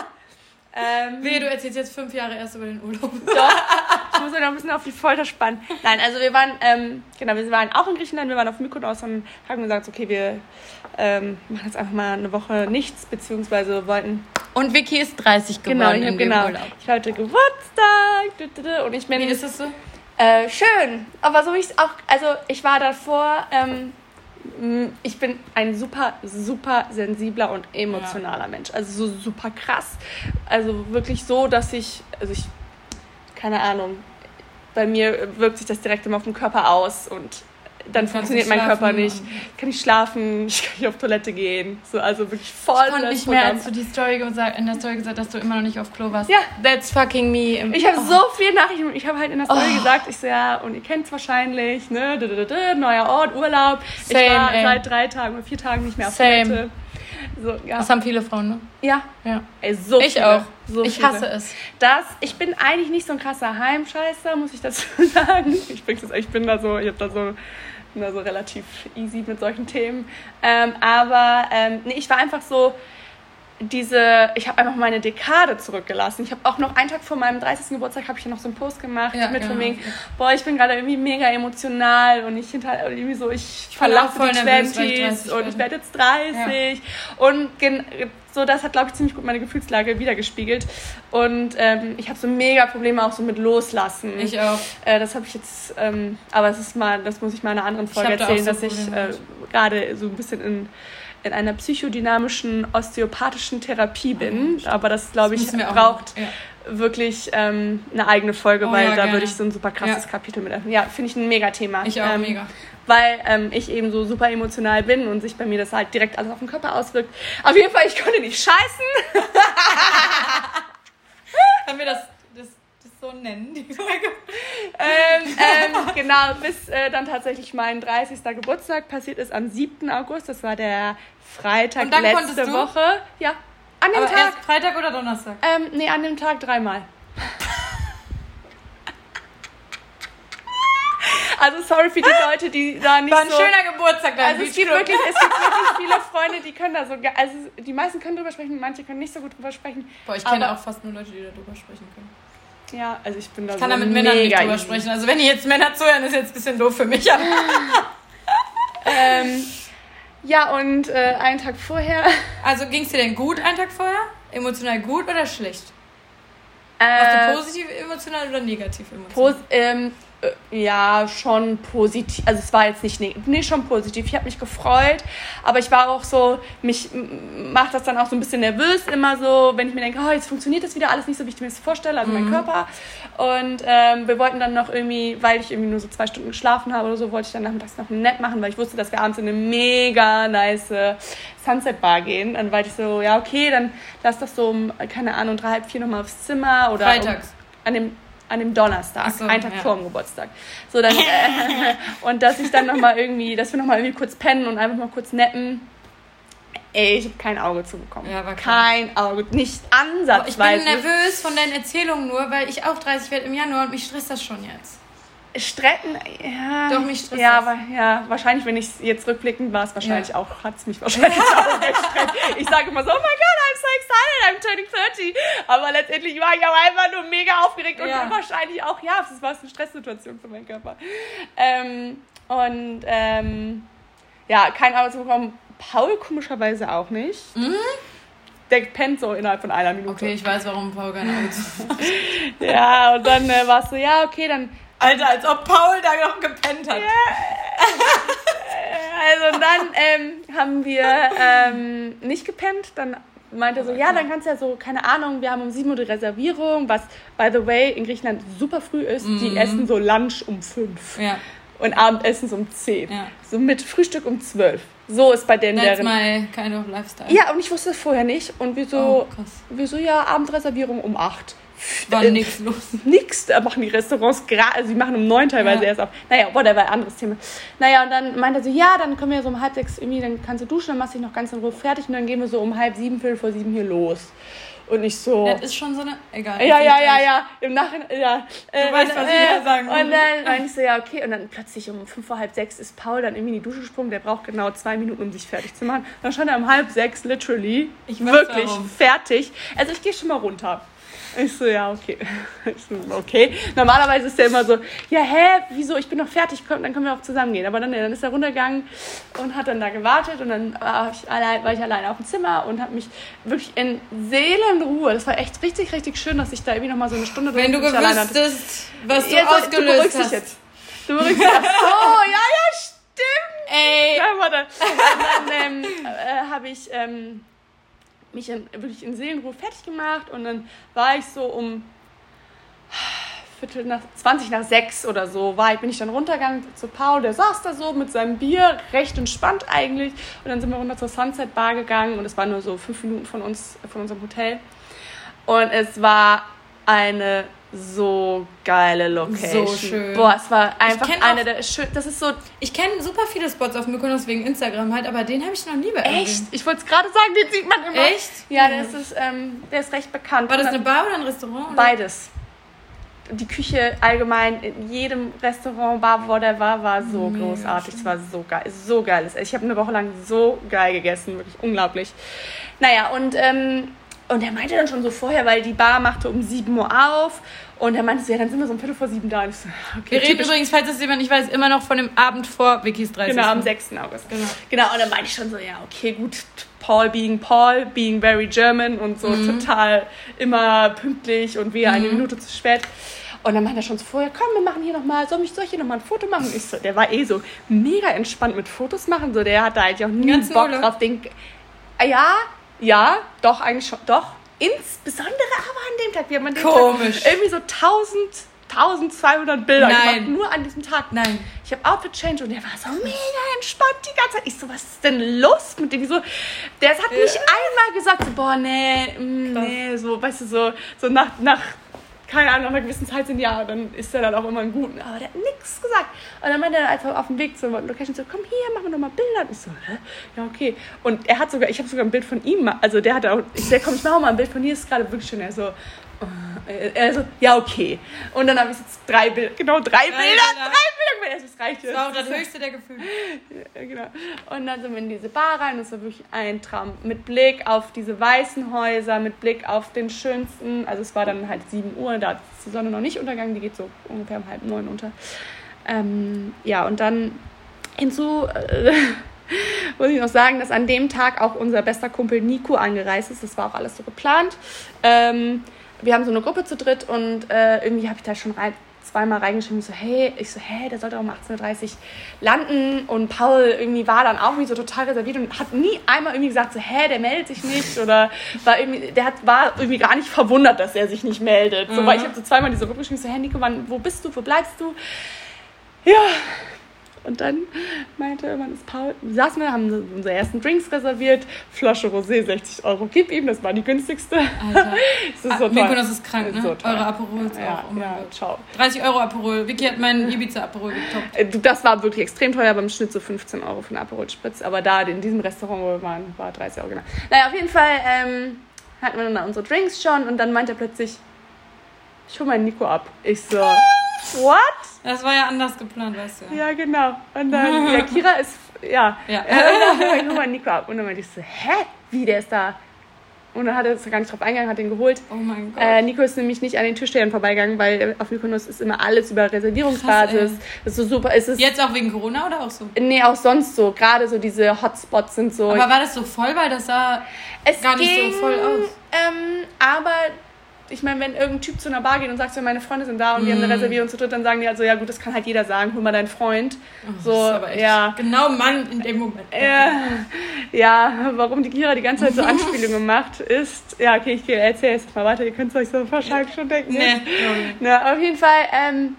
Ähm, Wehe, du erzählst jetzt fünf Jahre erst über den Urlaub. Doch, ich muss mich noch ein bisschen auf die Folter spannen. Nein, also wir waren, ähm, genau, wir waren auch in Griechenland, wir waren auf Mykonos und haben gesagt, okay, wir ähm, machen jetzt einfach mal eine Woche nichts, beziehungsweise wollten... Und Vicky ist 30 geworden Genau, ich dem genau, Urlaub. ich hatte Geburtstag und ich bin... Wie ist es so? Äh, schön, aber so wie ich es auch, also ich war davor, ähm, ich bin ein super, super sensibler und emotionaler Mensch. Also so super krass. Also wirklich so, dass ich, also ich, keine Ahnung, bei mir wirkt sich das direkt immer auf den Körper aus und dann Kannst funktioniert mein Körper nicht. Kann ich schlafen, ich kann nicht auf Toilette gehen. So, also wirklich voll Ich konnte nicht mehr, als du die Story gesagt, in der Story gesagt hast, dass du immer noch nicht auf Klo warst. Ja. That's fucking me. Ich habe Oh. so viel Nachrichten. Ich habe halt in der Story Oh. gesagt, ich so, ja, und ihr kennt es wahrscheinlich, ne? dü- dü- dü, Neuer Ort, Urlaub. ich Same, war ey. seit drei Tagen oder vier Tagen nicht mehr auf Same. Toilette. So, ja. Das haben viele Frauen, ne? ja. Ja. Ey, so Ich viele. auch. So ich viele. hasse es. Das, ich bin eigentlich nicht so ein krasser Heimscheißer, muss ich dazu sagen. Ich, bin ich bin da so, ich hab da so, da so relativ easy mit solchen Themen. Ähm, aber ähm, nee, ich war einfach so diese, ich habe einfach meine Dekade zurückgelassen. Ich habe auch noch einen Tag vor meinem 30. Geburtstag habe ich ja noch so einen Post gemacht Ja, mit ja. von wegen, boah, ich bin gerade irgendwie mega emotional und ich hinter irgendwie so, ich verlasse die nervös, weil ich 20s 30 und ich werde jetzt 30 und so das hat glaube ich ziemlich gut meine Gefühlslage wiedergespiegelt und ähm, ich habe so mega Probleme auch so mit loslassen. Ich auch. Äh, das habe ich jetzt, ähm, aber es ist mal, das muss ich mal in einer anderen Folge da erzählen, so dass ich äh, gerade so ein bisschen in, in einer psychodynamischen, osteopathischen Therapie bin. aber das, glaube ich, braucht machen. Wirklich ähm, eine eigene Folge, Oh weil ja, da gerne. würde ich so ein super krasses Ja. Kapitel mit öffnen. Ja, finde ich ein mega Thema. Ich auch ähm, mega. Weil ähm, ich eben so super emotional bin und sich bei mir das halt direkt alles auf den Körper auswirkt. Auf jeden Fall, ich konnte nicht scheißen. Können wir das, das, das so nennen, die Folge? ähm, ähm, genau, bis äh, dann tatsächlich mein 30. Geburtstag passiert ist am 7. August. Das war der Freitag Und dann letzte? Woche. Ja, an dem Aber Tag. Freitag oder Donnerstag? Ähm, nee, an dem Tag dreimal. Also sorry für die Leute, die da nicht War ein so... schöner Geburtstag dann. Also es gibt, wirklich, es gibt wirklich viele Freunde, die können da so... Also die meisten können drüber sprechen, manche können nicht so gut drüber sprechen. Boah, ich kenne auch fast nur Leute, die darüber sprechen können. Ja, also ich bin da Ich kann so da mit Männern nicht drüber easy. sprechen. Also wenn ihr jetzt Männer zuhören, ist jetzt ein bisschen doof für mich. Ähm, Ja, und äh, einen Tag vorher. Also ging es dir denn gut einen Tag vorher? Emotional gut oder schlecht? Äh, Warst du positiv emotional oder negativ emotional? Pos ähm, äh, ja, schon positiv. Also es war jetzt nicht negativ, nee, schon positiv. Ich habe mich gefreut, aber ich war auch so, mich macht das dann auch so ein bisschen nervös immer so, wenn ich mir denke, oh, jetzt funktioniert das wieder alles nicht so, wie ich mir das vorstelle, also mein Körper. Und ähm, wir wollten dann noch irgendwie, weil ich irgendwie nur so zwei Stunden geschlafen habe oder so, wollte ich dann nachmittags noch ein Nap machen, weil ich wusste, dass wir abends in eine mega nice Sunset Bar gehen. Dann war ich so, ja, okay, dann lass das so um, keine Ahnung, drei, halb vier nochmal aufs Zimmer oder Freitags. Um, an dem an dem Donnerstag, so, einen Tag ja. vor dem Geburtstag. So, dann, äh, und dass ich dann nochmal irgendwie, dass wir nochmal irgendwie kurz pennen und einfach mal kurz neppen. Ey, ich habe kein Auge zubekommen. Ja, war klar. kein Auge, nicht Ich ansatzweise. bin nervös von deinen Erzählungen nur, weil ich auch 30 werde im Januar und mich stresst das schon jetzt. Strecken, ja. Doch, mich stresst ja, aber, ja, wahrscheinlich, wenn ich jetzt rückblickend war es wahrscheinlich Ja. auch, hat es mich wahrscheinlich auch gestresst. Ich sage immer so, oh my god, I'm so excited, I'm turning 30. Aber letztendlich war ich auch einfach nur mega aufgeregt Ja. und wahrscheinlich auch, ja, es war eine Stresssituation für meinen Körper. Ähm, und, ähm, ja, kein bekommen. Paul komischerweise auch nicht. Der pennt so innerhalb von einer Minute. Okay, ich weiß, warum Paul kein Auge zu Ja, und dann äh, war es so, ja, okay, dann Alter, als ob Paul da noch gepennt hat. Also dann ähm, haben wir ähm, nicht gepennt. Dann meinte er so, ja, dann kannst du ja so, keine Ahnung, wir haben um 7 Uhr die Reservierung, was, by the way, in Griechenland super früh ist. Die essen so Lunch um 5 Ja, und Abendessen um 10. Ja. So mit Frühstück um 12. So ist bei denen that's deren... my kind of lifestyle. Ja, und ich wusste es vorher nicht. Und wir so, Oh, krass. wir so, ja, Abendreservierung um 8. War Äh, nix los. Nix, da machen die Restaurants gerade, also die machen um neun teilweise Ja. erst auf. Naja, whatever, anderes Thema. Naja, und dann meinte er so, ja, dann können wir so um halb sechs irgendwie, dann kannst du duschen, dann machst du dich noch ganz in Ruhe fertig und dann gehen wir so um halb sieben, viertel vor sieben hier los. Und ich so, Das ist schon so eine. Egal. ja, ja, ja, ja, im Nachhinein, ja. Äh, weißt, was ich da sagen Und will. dann meinte ich so, ja, okay, und dann plötzlich um fünf vor halb sechs ist Paul dann irgendwie in die Dusche gesprungen, der braucht genau zwei Minuten, um sich fertig zu machen. Dann stand er um halb sechs, literally, wirklich warum. fertig. Also ich gehe schon mal runter. Ich so, ja, okay. Ich so, okay. Normalerweise ist der immer so, ja, hä, wieso, ich bin noch fertig, komm, dann können wir auch zusammen gehen. Aber dann, dann ist er runtergegangen und hat dann da gewartet und dann war ich allein, war ich alleine auf dem Zimmer und habe mich wirklich in Seelenruhe, das war echt richtig, richtig schön, dass ich da irgendwie noch mal so eine Stunde Wenn du wüsstest, was du du ausgelöst dich hast. jetzt. Du beruhigst dich. Ach so, ja, ja, stimmt. Ey, Ja, warte. Und dann ähm, äh, habe ich ähm, mich in, wirklich in Seelenruhe fertig gemacht und dann war ich so um Viertel nach 20 nach 6 oder so, war bin ich dann runtergegangen zu Paul, der saß da so mit seinem Bier, recht entspannt eigentlich. Und dann sind wir runter zur Sunset Bar gegangen und es war nur so fünf Minuten von uns, von unserem Hotel. Und es war eine so geile Location. So schön. Boah, es war einfach eine auch- der schön. Das ist so ich kenne super viele Spots auf Mykonos wegen Instagram halt, aber den habe ich noch nie bei. Echt? Ich wollte es gerade sagen, den sieht man immer. Echt? Ja, der ist, ähm, der ist recht bekannt. War das eine Bar oder ein Restaurant? Oder? Beides. Die Küche allgemein in jedem Restaurant, Bar, wo der war, war so Mega großartig. Es war so geil. So geil. Ich habe eine Woche lang so geil gegessen. Wirklich unglaublich. Naja, und, ähm, und er meinte dann schon so vorher, weil die Bar machte um 7 Uhr auf. Und er meinte so, ja, dann sind wir so um Viertel vor sieben da. Und ich so, okay, Wir reden übrigens, falls das jemand nicht weiß, immer noch von dem Abend vor Wikis 30. Genau, am 6. August. Genau. Genau, und dann meinte ich schon so, ja, okay, gut, Paul being Paul, being very German und so total immer pünktlich und wir eine Minute zu spät. Und dann meinte er schon so vorher, komm, wir machen hier nochmal, soll, ich, soll ich hier nochmal ein Foto machen? Und ich so, der war eh so mega entspannt mit Fotos machen, so, der hatte eigentlich auch nie Bock Urlaub? drauf. Den, ja, ja, doch, eigentlich schon, doch. Insbesondere aber an dem Tag. Wir haben an dem Komisch. Tag irgendwie so 1000, 1200 Bilder Nein. gemacht, nur an diesem Tag. Nein. Ich habe Outfit Change und der war so mega entspannt die ganze Zeit. Ich so, was ist denn los mit dem? Die so, der hat nicht einmal gesagt, so, boah, nee, mm, nee, so, weißt du, so, so nach, nach, keine Ahnung, nach einer gewissen Zeit sind ja, dann ist er dann auch immer ein Guten. Aber der hat nichts gesagt. Und dann meinte er, wir auf dem Weg zur Location so, komm hier, machen wir nochmal Bilder. Und ich so, hä? Ja, okay. Und er hat sogar, ich habe sogar ein Bild von ihm, also der hat auch, ich sag, komm, ich mache mal ein Bild von dir, ist gerade wirklich schön. Er so, äh, er so, ja, okay. Und dann habe ich jetzt drei Bilder, genau drei, Bilder, Bilder. drei Bilder. Also, Das reicht Das war auch jetzt. das höchste der Gefühle. Ja, genau. Und dann sind wir in diese Bar rein es war wirklich ein Traum. Mit Blick auf diese weißen Häuser, mit Blick auf den schönsten, also es war dann halt 7 Uhr, da ist die Sonne noch nicht untergegangen, die geht so ungefähr um halb neun unter. Ähm, ja, und dann hinzu äh, muss ich noch sagen, dass an dem Tag auch unser bester Kumpel Nico angereist ist. Das war auch alles so geplant. Ähm, wir haben so eine Gruppe zu dritt und äh, irgendwie habe ich da schon rein, zweimal reingeschrieben, so, hey, ich so, hey, der sollte um 18.30 Uhr landen. Und Paul irgendwie war dann auch irgendwie so total reserviert und hat nie einmal irgendwie gesagt, so, hä, der meldet sich nicht. Oder war irgendwie, der hat, war irgendwie gar nicht verwundert, dass er sich nicht meldet. So, weil ich habe so zweimal diese Gruppe geschrieben, so, hey, Nico, wann, wo bist du, wo bleibst du? Ja, und dann meinte irgendwann ist Paul, saßen wir, haben unsere ersten Drinks reserviert, Flasche Rosé, 60 Euro, gib ihm, das war die günstigste. Alter. das ist so Ah, toll. Nico, das ist krank, ne? So toll. Eure Aperols Ja, auch. Oh ja, Gott. ciao. 30 Euro Aperol. Vicky hat meinen Ibiza-Aperol getoppt. Äh, Das war wirklich extrem teuer, beim Schnitt so 15 Euro für einen Aperol Spritz. Aber da in diesem Restaurant, wo wir waren, war 30 Euro genau. Naja, auf jeden Fall ähm, hatten wir dann unsere Drinks schon und dann meinte er plötzlich, ich hol meinen Nico ab. Ich so, what? Das war ja anders geplant, weißt du. Ja. Genau. Und dann, ja, Kira ist, ja, Ja. äh, ich hol meinen Nico ab. Und dann meinte ich so, hä? Wie, der ist da? Und dann hat er gar nicht drauf eingegangen, hat den geholt. Oh mein Gott. Äh, Nico ist nämlich nicht an den Türstehern vorbeigegangen, weil auf Mykonos ist immer alles über Reservierungsbasis. Krass, das ist so super. Es ist, Jetzt auch wegen Corona oder auch so? Nee, auch sonst so. Gerade so diese Hotspots sind so. Aber war das so voll, weil das sah es gar nicht so ging, voll aus? Ähm, aber ich meine, wenn irgendein Typ zu einer Bar geht und sagt, so, meine Freunde sind da und wir haben Mm. eine Reservierung zu dritt, dann sagen die halt so, ja gut, das kann halt jeder sagen, hol mal deinen Freund. so, Oh, Das ist aber echt ja. Genau Mann in dem Moment. Ja, ja, warum die Kira die ganze Zeit so Anspielungen macht, ist, ja, okay, ich erzähle jetzt mal weiter, ihr könnt es euch so wahrscheinlich schon denken. Nee, glaub ich. Na, auf jeden Fall ähm,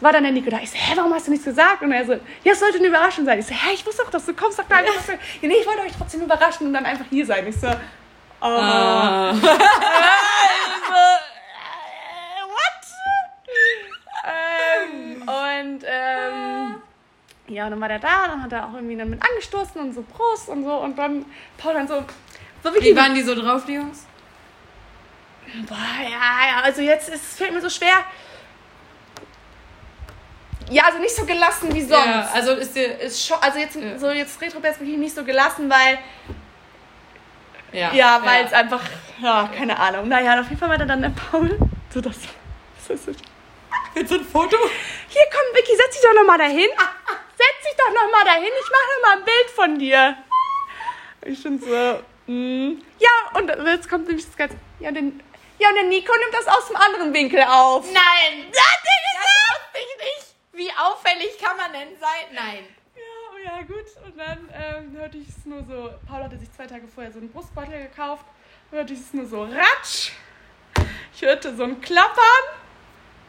war dann der Nico da. Ich so, hä, warum hast du nichts gesagt? Und er so, ja, es sollte eine Überraschung sein. Ich so, hä, ich wusste doch, dass du kommst. Sag da einfach, ja, nee, ich wollte euch trotzdem überraschen und dann einfach hier sein. Ich so, oh. Ah. Also, äh, what? ähm, und ähm, ja, und dann war der da, dann hat er auch irgendwie dann mit angestoßen und so Prost und so und dann Paul dann so, so Wie waren die so drauf, die Jungs? Boah, ja, ja, also jetzt ist, es fällt mir so schwer. Ja, also nicht so gelassen wie sonst. Ja, also ist dir. ist schon, also jetzt Ja. so jetzt Retroperspektiv nicht so gelassen, weil Ja, ja, weil es einfach ja, keine Ahnung. Naja, auf jeden Fall war da dann der Paul so das das ist so Willst du ein Foto? Hier komm Vicky, setz dich doch noch mal dahin. Setz dich doch noch mal dahin. Ich mache noch mal ein Bild von dir. Ich bin so mm. ja, und jetzt kommt nämlich das ganze ja, und den ja, und der Nico nimmt das aus dem anderen Winkel auf. Nein! Das Das ich nicht! Wie auffällig kann man denn sein? Nein. Ja, oh ja, gut. Und dann ähm, hörte ich es nur so, Paul hatte sich zwei Tage vorher so einen Brustbeutel gekauft, hörte ich es nur so ratsch. Ich hörte so ein Klappern.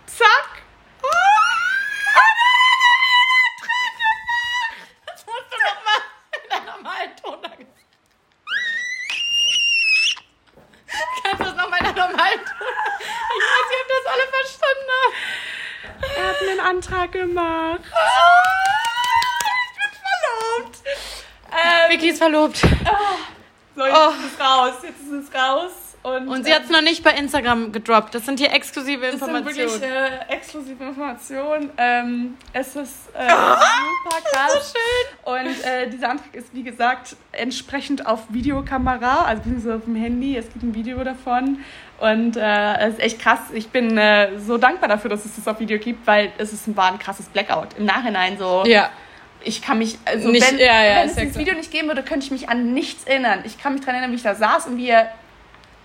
Zack. Oh, Das musst du noch mal in einer normalen Tonlage. Kannst du das noch mal in einer normalen Tonlage? Ich weiß nicht, ob das alle verstanden haben. er hat mir einen Antrag gemacht. Ich bin verlobt. Ähm, Vicky ist verlobt. so, jetzt Oh. ist es raus. Jetzt ist es raus. Und, Und sie hat es noch nicht bei Instagram gedroppt. Das sind hier exklusive Das sind Informationen. wirklich äh, exklusive Informationen. Ähm, es ist äh, super krass. Und äh, dieser Antrag ist, wie gesagt, entsprechend auf Videokamera, also beziehungsweise auf dem Handy. Es gibt ein Video davon. Und äh, es ist echt krass. Ich bin äh, so dankbar dafür, dass es das auf Video gibt, weil es ist ein, war ein krasses Blackout. Im Nachhinein so. ja. Ich kann mich, also Nicht- wenn, ja, ja, wenn ist es dieses. Video nicht geben würde, könnte ich mich an nichts erinnern. Ich kann mich daran erinnern, wie ich da saß und wie er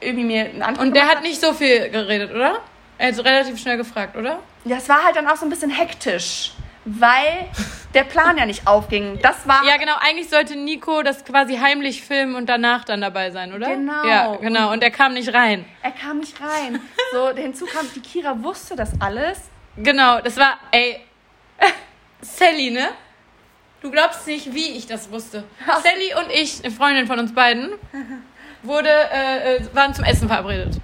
irgendwie mir einen Antrag Und der hat nicht so viel geredet, oder? Er hat relativ schnell gefragt, oder? Ja, es war halt dann auch so ein bisschen hektisch, weil der Plan ja nicht aufging. Das war Ja, genau. Eigentlich sollte Nico das quasi heimlich filmen und danach dann dabei sein, oder? Genau. Ja, genau. Und er kam nicht rein. er kam nicht rein. So, hinzu kam, die Kira wusste das alles. Genau, das war, ey, Sally, ne? Du glaubst nicht, wie ich das wusste. Sally und ich, eine Freundin von uns beiden, wurde, äh, äh, waren zum Essen verabredet.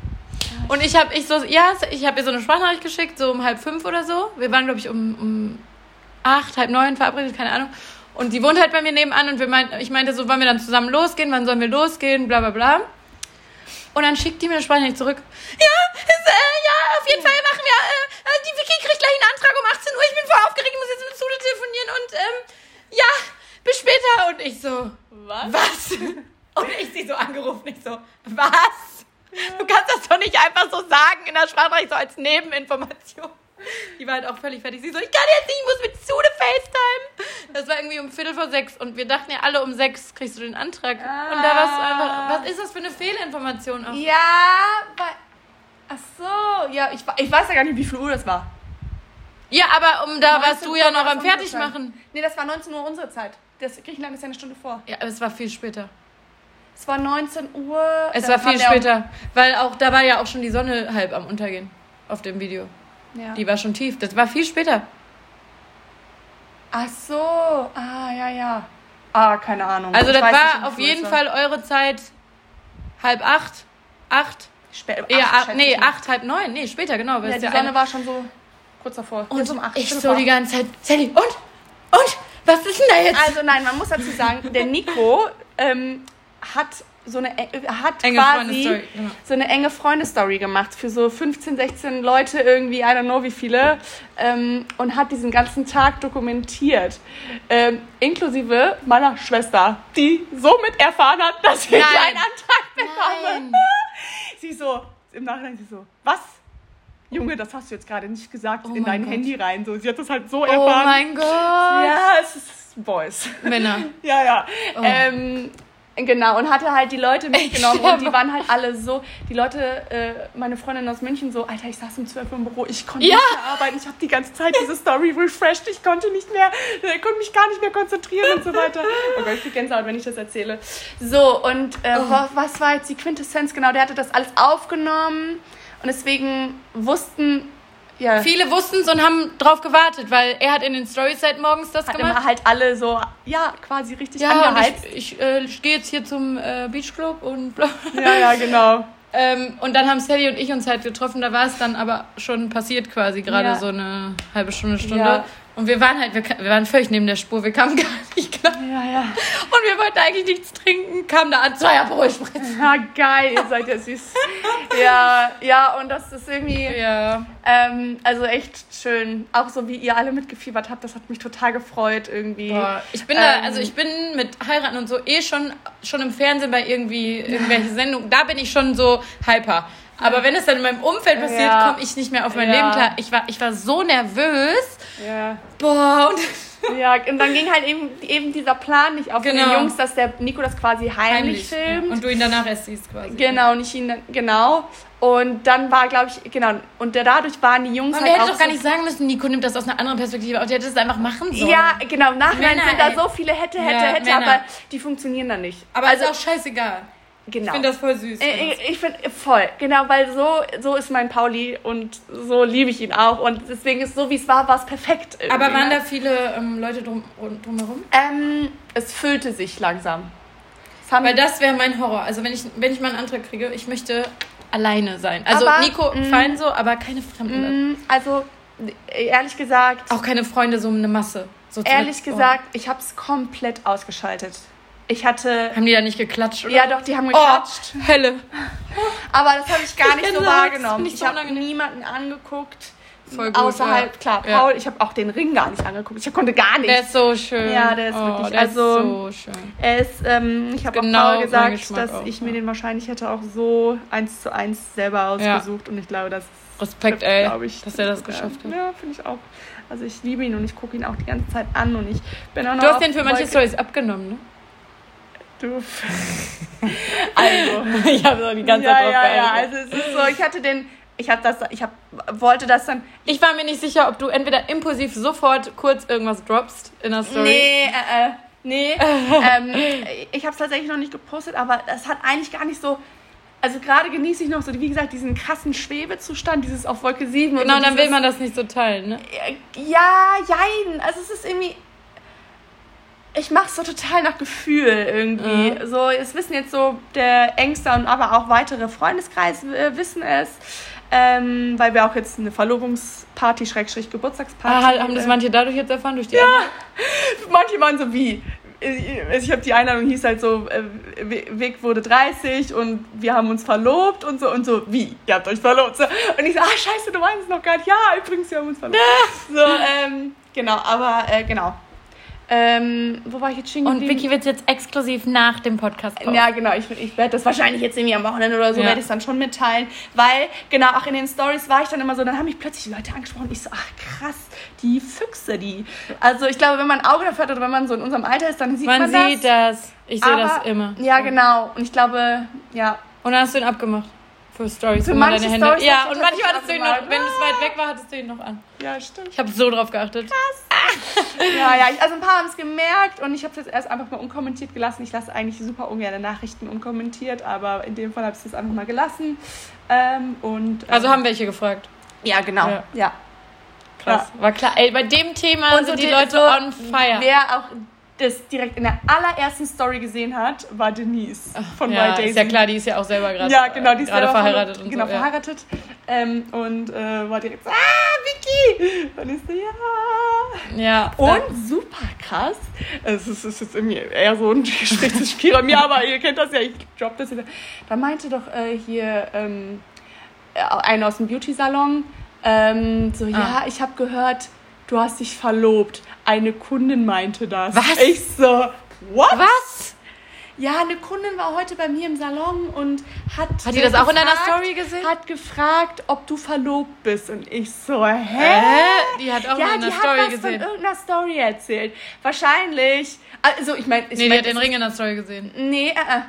Und ich habe ich so, ja, ich habe ihr so eine Sprachnachricht geschickt, so um halb fünf oder so. Wir waren, glaube ich, um, um acht, halb neun verabredet, keine Ahnung. Und sie wohnt halt bei mir nebenan und wir meint, ich meinte so, wollen wir dann zusammen losgehen? Wann sollen wir losgehen? Bla bla bla. Und dann schickt die mir eine Sprachnachricht zurück. Ja, ist, äh, ja, auf jeden Fall machen wir, äh, äh, die Vicky kriegt gleich einen Antrag um 18 Uhr. Ich bin voll aufgeregt, ich muss jetzt mit Sude telefonieren und, ähm, ja, bis später. Und ich so, Was? was? Und ich sie so angerufen, ich so, was? Du kannst das doch nicht einfach so sagen in der Sprachnachricht, so als Nebeninformation. Die war halt auch völlig fertig. Sie so, ich kann jetzt nicht, ich muss mit Sude FaceTime. Das war irgendwie um Viertel vor sechs und wir dachten ja alle um sechs kriegst du den Antrag. Und da warst du einfach, was ist das für eine Fehlinformation auch? Ja, weil. Ach so, ja, ich, ich weiß ja gar nicht, wie viel Uhr das war. Ja, aber um da 19 warst du ja noch war am Fertigmachen. Nee, das war 19 Uhr unsere Zeit. Das Griechenland ist ja eine Stunde vor. Ja, aber es war viel später. Es war 19 Uhr. Es war viel später, weil auch da war ja auch schon die Sonne halb am Untergehen auf dem Video. Ja. Die war schon tief. Das war viel später. Ach so, ah, ja, ja. Ah, keine Ahnung. Also das war auf jeden. Fall eure Zeit halb acht, acht, Spä eher acht, acht, nee, acht, halb neun, nee, später, genau. Ja, die ja Sonne eine- war schon so kurz davor. und Jetzt um acht. ich so die ganze Zeit, Sally, und, und, was ist denn da jetzt? Also nein, man muss dazu sagen, der Nico ähm, hat so eine äh, hat Enge quasi Freunde-Story, genau. so eine enge Freunde-Story gemacht für so 15, 16 Leute irgendwie, I don't know wie viele, ähm, und hat diesen ganzen Tag dokumentiert, ähm, inklusive meiner Schwester, die somit erfahren hat, dass ich Nein. einen Antrag bekomme. Nein. Sie so im Nachhinein sie so, was? Junge, das hast du jetzt gerade nicht gesagt Oh in dein Gott. Handy rein. So, sie hat das halt so Oh erfahren. mein Gott. Ja, es ist Boys. Männer. Ja, ja. Oh. Ähm, genau, und hatte halt die Leute mitgenommen und die waren halt alle so, die Leute, äh, meine Freundin aus München so, Alter, ich saß um 12 Uhr im Büro, ich konnte Ja. nicht mehr arbeiten, ich habe die ganze Zeit diese Story refreshed, ich konnte nicht mehr, ich konnte mich gar nicht mehr konzentrieren und so weiter. Oh Gott, ich krieg Gänsehaut, wenn ich das erzähle. So, und äh, Oh. wa- was war jetzt die Quintessenz? Genau, der hatte das alles aufgenommen und deswegen wussten, ja, Viele wussten es und haben drauf gewartet, weil er hat in den Stories seit morgens das hat gemacht. immer halt alle so, ja, quasi richtig ja, angeheizt. ich, ich, äh, ich gehe jetzt hier zum äh, Beachclub und bla. Ja, ja, genau. Ähm, und dann haben Sally und ich uns halt getroffen. Da war es dann aber schon passiert quasi, gerade Ja. so eine halbe Stunde, Stunde. Ja. Und wir waren halt, wir, wir waren völlig neben der Spur. Wir kamen gar nicht klar. Ja, ja. Und wir wollten eigentlich nichts trinken. Kamen da an, zwei Aperol Spritz. Ja, geil, ihr seid ja süß. Ja, ja, und das ist irgendwie, Ja. ähm, also echt schön. Auch so, wie ihr alle mitgefiebert habt, das hat mich total gefreut irgendwie. Boah, ich bin da, Ähm, also ich bin mit heiraten und so eh schon, schon im Fernsehen bei irgendwie irgendwelchen Sendungen. Da bin ich schon so hyper. Aber wenn es dann in meinem Umfeld passiert, Ja. komme ich nicht mehr auf mein Ja. Leben klar. Ich war, ich war so nervös. Ja. Boah, und ja, und dann ging halt eben, eben dieser Plan nicht auf Genau. den Jungs, dass der Nico das quasi heimlich, ja. filmt. Und du ihn danach erst siehst quasi. Genau, nicht ihn, genau. Und dann war, glaube ich, genau, und dadurch waren die Jungs Und halt der hätte doch gar nicht sagen müssen, Nico nimmt das aus einer anderen Perspektive. Und der hätte es einfach machen sollen. Ja, genau, im Nachhinein Männer, sind da ey. so viele hätte, hätte, Ja, hätte, Männer. aber die funktionieren dann nicht. Aber also, ist auch scheißegal. Genau. Ich finde das voll süß. Äh, Ich, ich finde voll, genau, weil so, so ist mein Pauli und so liebe ich ihn auch und deswegen ist so wie es war, war es perfekt. irgendwie, Aber waren ne? da viele ähm, Leute drum, drumherum? Ähm, es füllte sich langsam. Weil das wäre mein Horror. Also wenn ich, wenn ich mal einen Antrag kriege, ich möchte alleine sein. Also Aber, Nico, mm. fein so, aber keine Fremden. Mm, also ehrlich gesagt, Auch keine Freunde, so eine Masse. So ehrlich oh. gesagt, ich habe es komplett ausgeschaltet. Ich hatte, Haben die da nicht geklatscht, oder? ja doch, die haben geklatscht, Oh, Hölle. aber das habe ich gar nicht so das, wahrgenommen. ich habe niemanden angeguckt. Voll gut, außerhalb, ja. klar, Ja. Paul, ich habe auch den Ring gar nicht angeguckt. Ich konnte gar nicht. Der ist so schön. Ja, der ist oh, wirklich- der also- ist so schön. Er ist, ähm, ich habe Genau auch Paul gesagt, dass auch, ich ja. mir den wahrscheinlich hätte auch so eins zu eins selber ausgesucht und ich glaube, das Respekt, ey, glaub ich, dass er das ja, geschafft hat. Ja, finde ich auch. Also ich liebe ihn und ich gucke ihn auch die ganze Zeit an und ich bin auch noch. Du hast den für manche Stories abgenommen, ne? Du. also. ich habe so die ganze ja, Zeit drauf ja, ja. Also es ist so, ich hatte den, ich habe das, ich hab, wollte das dann. Ich war mir nicht sicher, ob du entweder impulsiv sofort kurz irgendwas droppst in der Story. Nee, äh, äh, nee. ähm, ich habe es tatsächlich noch nicht gepostet, aber das hat eigentlich gar nicht so. Also gerade genieße ich noch so, wie gesagt, diesen krassen Schwebezustand, dieses auf Wolke 7. Genau, so und dann will man das nicht so teilen, ne? Ja, jein. Also es ist irgendwie. Ich mache so total nach Gefühl irgendwie. Mhm. So, es wissen jetzt so der engste und aber auch weitere Freundeskreis äh, wissen es. Ähm, weil wir auch jetzt eine Verlobungsparty, Schrägstrich Geburtstagsparty. Ah, haben das äh, manche dadurch jetzt erfahren? Durch die ja. Manche waren so wie. Ich habe die Einladung hieß halt so, äh, Weg wurde 30 und wir haben uns verlobt und so und so, wie? Ihr habt euch verlobt. So. Und ich so, ah scheiße, du meinst es noch gar nicht. Ja, übrigens, wir haben uns verlobt. So, ähm, genau, aber äh, genau. Ähm, wo war ich jetzt stehen Und? Vicky wird es jetzt exklusiv nach dem Podcast posten. Ja, genau. Ich, ich werde das wahrscheinlich jetzt irgendwie am Wochenende oder so, Ja. werde ich es dann schon mitteilen. Weil, genau, auch in den Stories war ich dann immer so, dann haben mich plötzlich Leute angesprochen. Ich so, ach krass, die Füchse, die. Also ich glaube, wenn man ein Auge dafür hat oder wenn man so in unserem Alter ist, dann sieht man, Man das. sieht das. Ich sehe das immer. Ja, genau. Und ich glaube, ja. Und dann hast du ihn abgemacht. Für Stories. Für manche deine Hände. Stories ja, und manchmal hattest du ihn noch, wenn es weit weg war, hattest du ihn noch an. Ja, stimmt. Ich habe so drauf geachtet. Ja, ja, ich, also ein paar haben es gemerkt und ich habe es jetzt erst einfach mal unkommentiert gelassen. Ich lasse eigentlich super ungern Nachrichten unkommentiert, aber in dem Fall habe ich es jetzt einfach mal gelassen. Ähm, und, ähm, Also haben welche gefragt. Ja, genau. Ja. Ja. Krass. War klar. Ey, bei dem Thema Und so sind die die- Leute so, on fire. Wer auch das direkt in der allerersten Story gesehen hat, war Denise von ja, Wild Daisy. ist ja klar, die ist ja auch selber gerade Ja, genau, die ist gerade selber verheiratet verlo- und Genau, so. Ja. verheiratet. Ähm, und äh, war direkt so, ah, Vicky! Und ich so, ja. ja. Und super krass, es ist, es ist irgendwie eher so ein Gespräch zwischen Kira und mir, aber ihr kennt das ja, ich drop das jetzt. Da meinte doch äh, hier ähm, äh, einer aus dem Beauty-Salon, ähm, so, ja, ich habe gehört, du hast dich verlobt. Eine Kundin meinte das. Was? Ich so, what? Was? Ja, eine Kundin war heute bei mir im Salon und hat. Hat die das auch in deiner gefragt- Story gesehen? Hat gefragt, ob du verlobt bist. Und ich so, hä? Hä? Die hat auch ja, in der die Story hat was gesehen. von irgendeiner Story erzählt. Wahrscheinlich. Also, ich meine. Ich Nee, die mein, hat den Ring in der Story gesehen. Nee, äh, äh,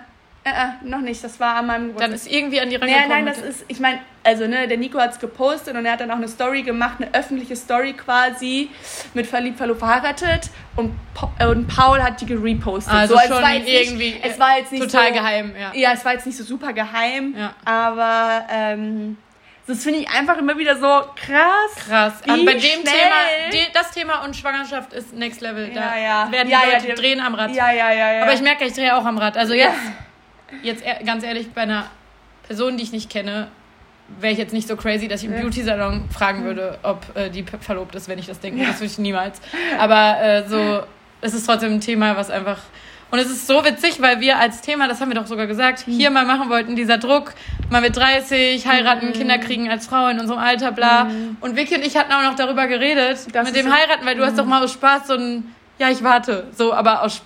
äh, äh, noch nicht. Das war an meinem Dann Geburtstag. ist irgendwie an die rangekommen. nein, mit das ist, ich meine, also ne, der Nico hat es gepostet und er hat dann auch eine Story gemacht, eine öffentliche Story quasi, mit verliebt, verlobt, verheiratet und, äh, und Paul hat die gerepostet. Also es schon war jetzt irgendwie nicht, es war jetzt nicht total so, geheim, ja. Ja, es war jetzt nicht so super geheim, Ja. aber ähm, das finde ich einfach immer wieder so krass. Krass. Wie Und bei dem schnell? Thema, das Thema und Schwangerschaft ist next level. Da Ja, ja. werden die Ja, ja, Leute die- drehen am Rad. Ja, ja, ja, ja. Aber ich merke, ich drehe auch am Rad. Also jetzt, jetzt ehr- ganz ehrlich, bei einer Person, die ich nicht kenne, wäre ich jetzt nicht so crazy, dass ich im Ja. Beauty-Salon fragen würde, ob äh, die verlobt ist, wenn ich das denke. Das würde ich niemals. Aber äh, so, es ist trotzdem ein Thema, was einfach. Und es ist so witzig, weil wir als Thema, das haben wir doch sogar gesagt, Hm. hier mal machen wollten, dieser Druck, man wird 30, heiraten, Kinder kriegen als Frau in unserem Alter, bla. Und Vicky und ich hatten auch noch darüber geredet, Hm. Das mit dem Heiraten, weil du hast doch mal aus Spaß so ein, ja, ich warte, so, aber aus Spaß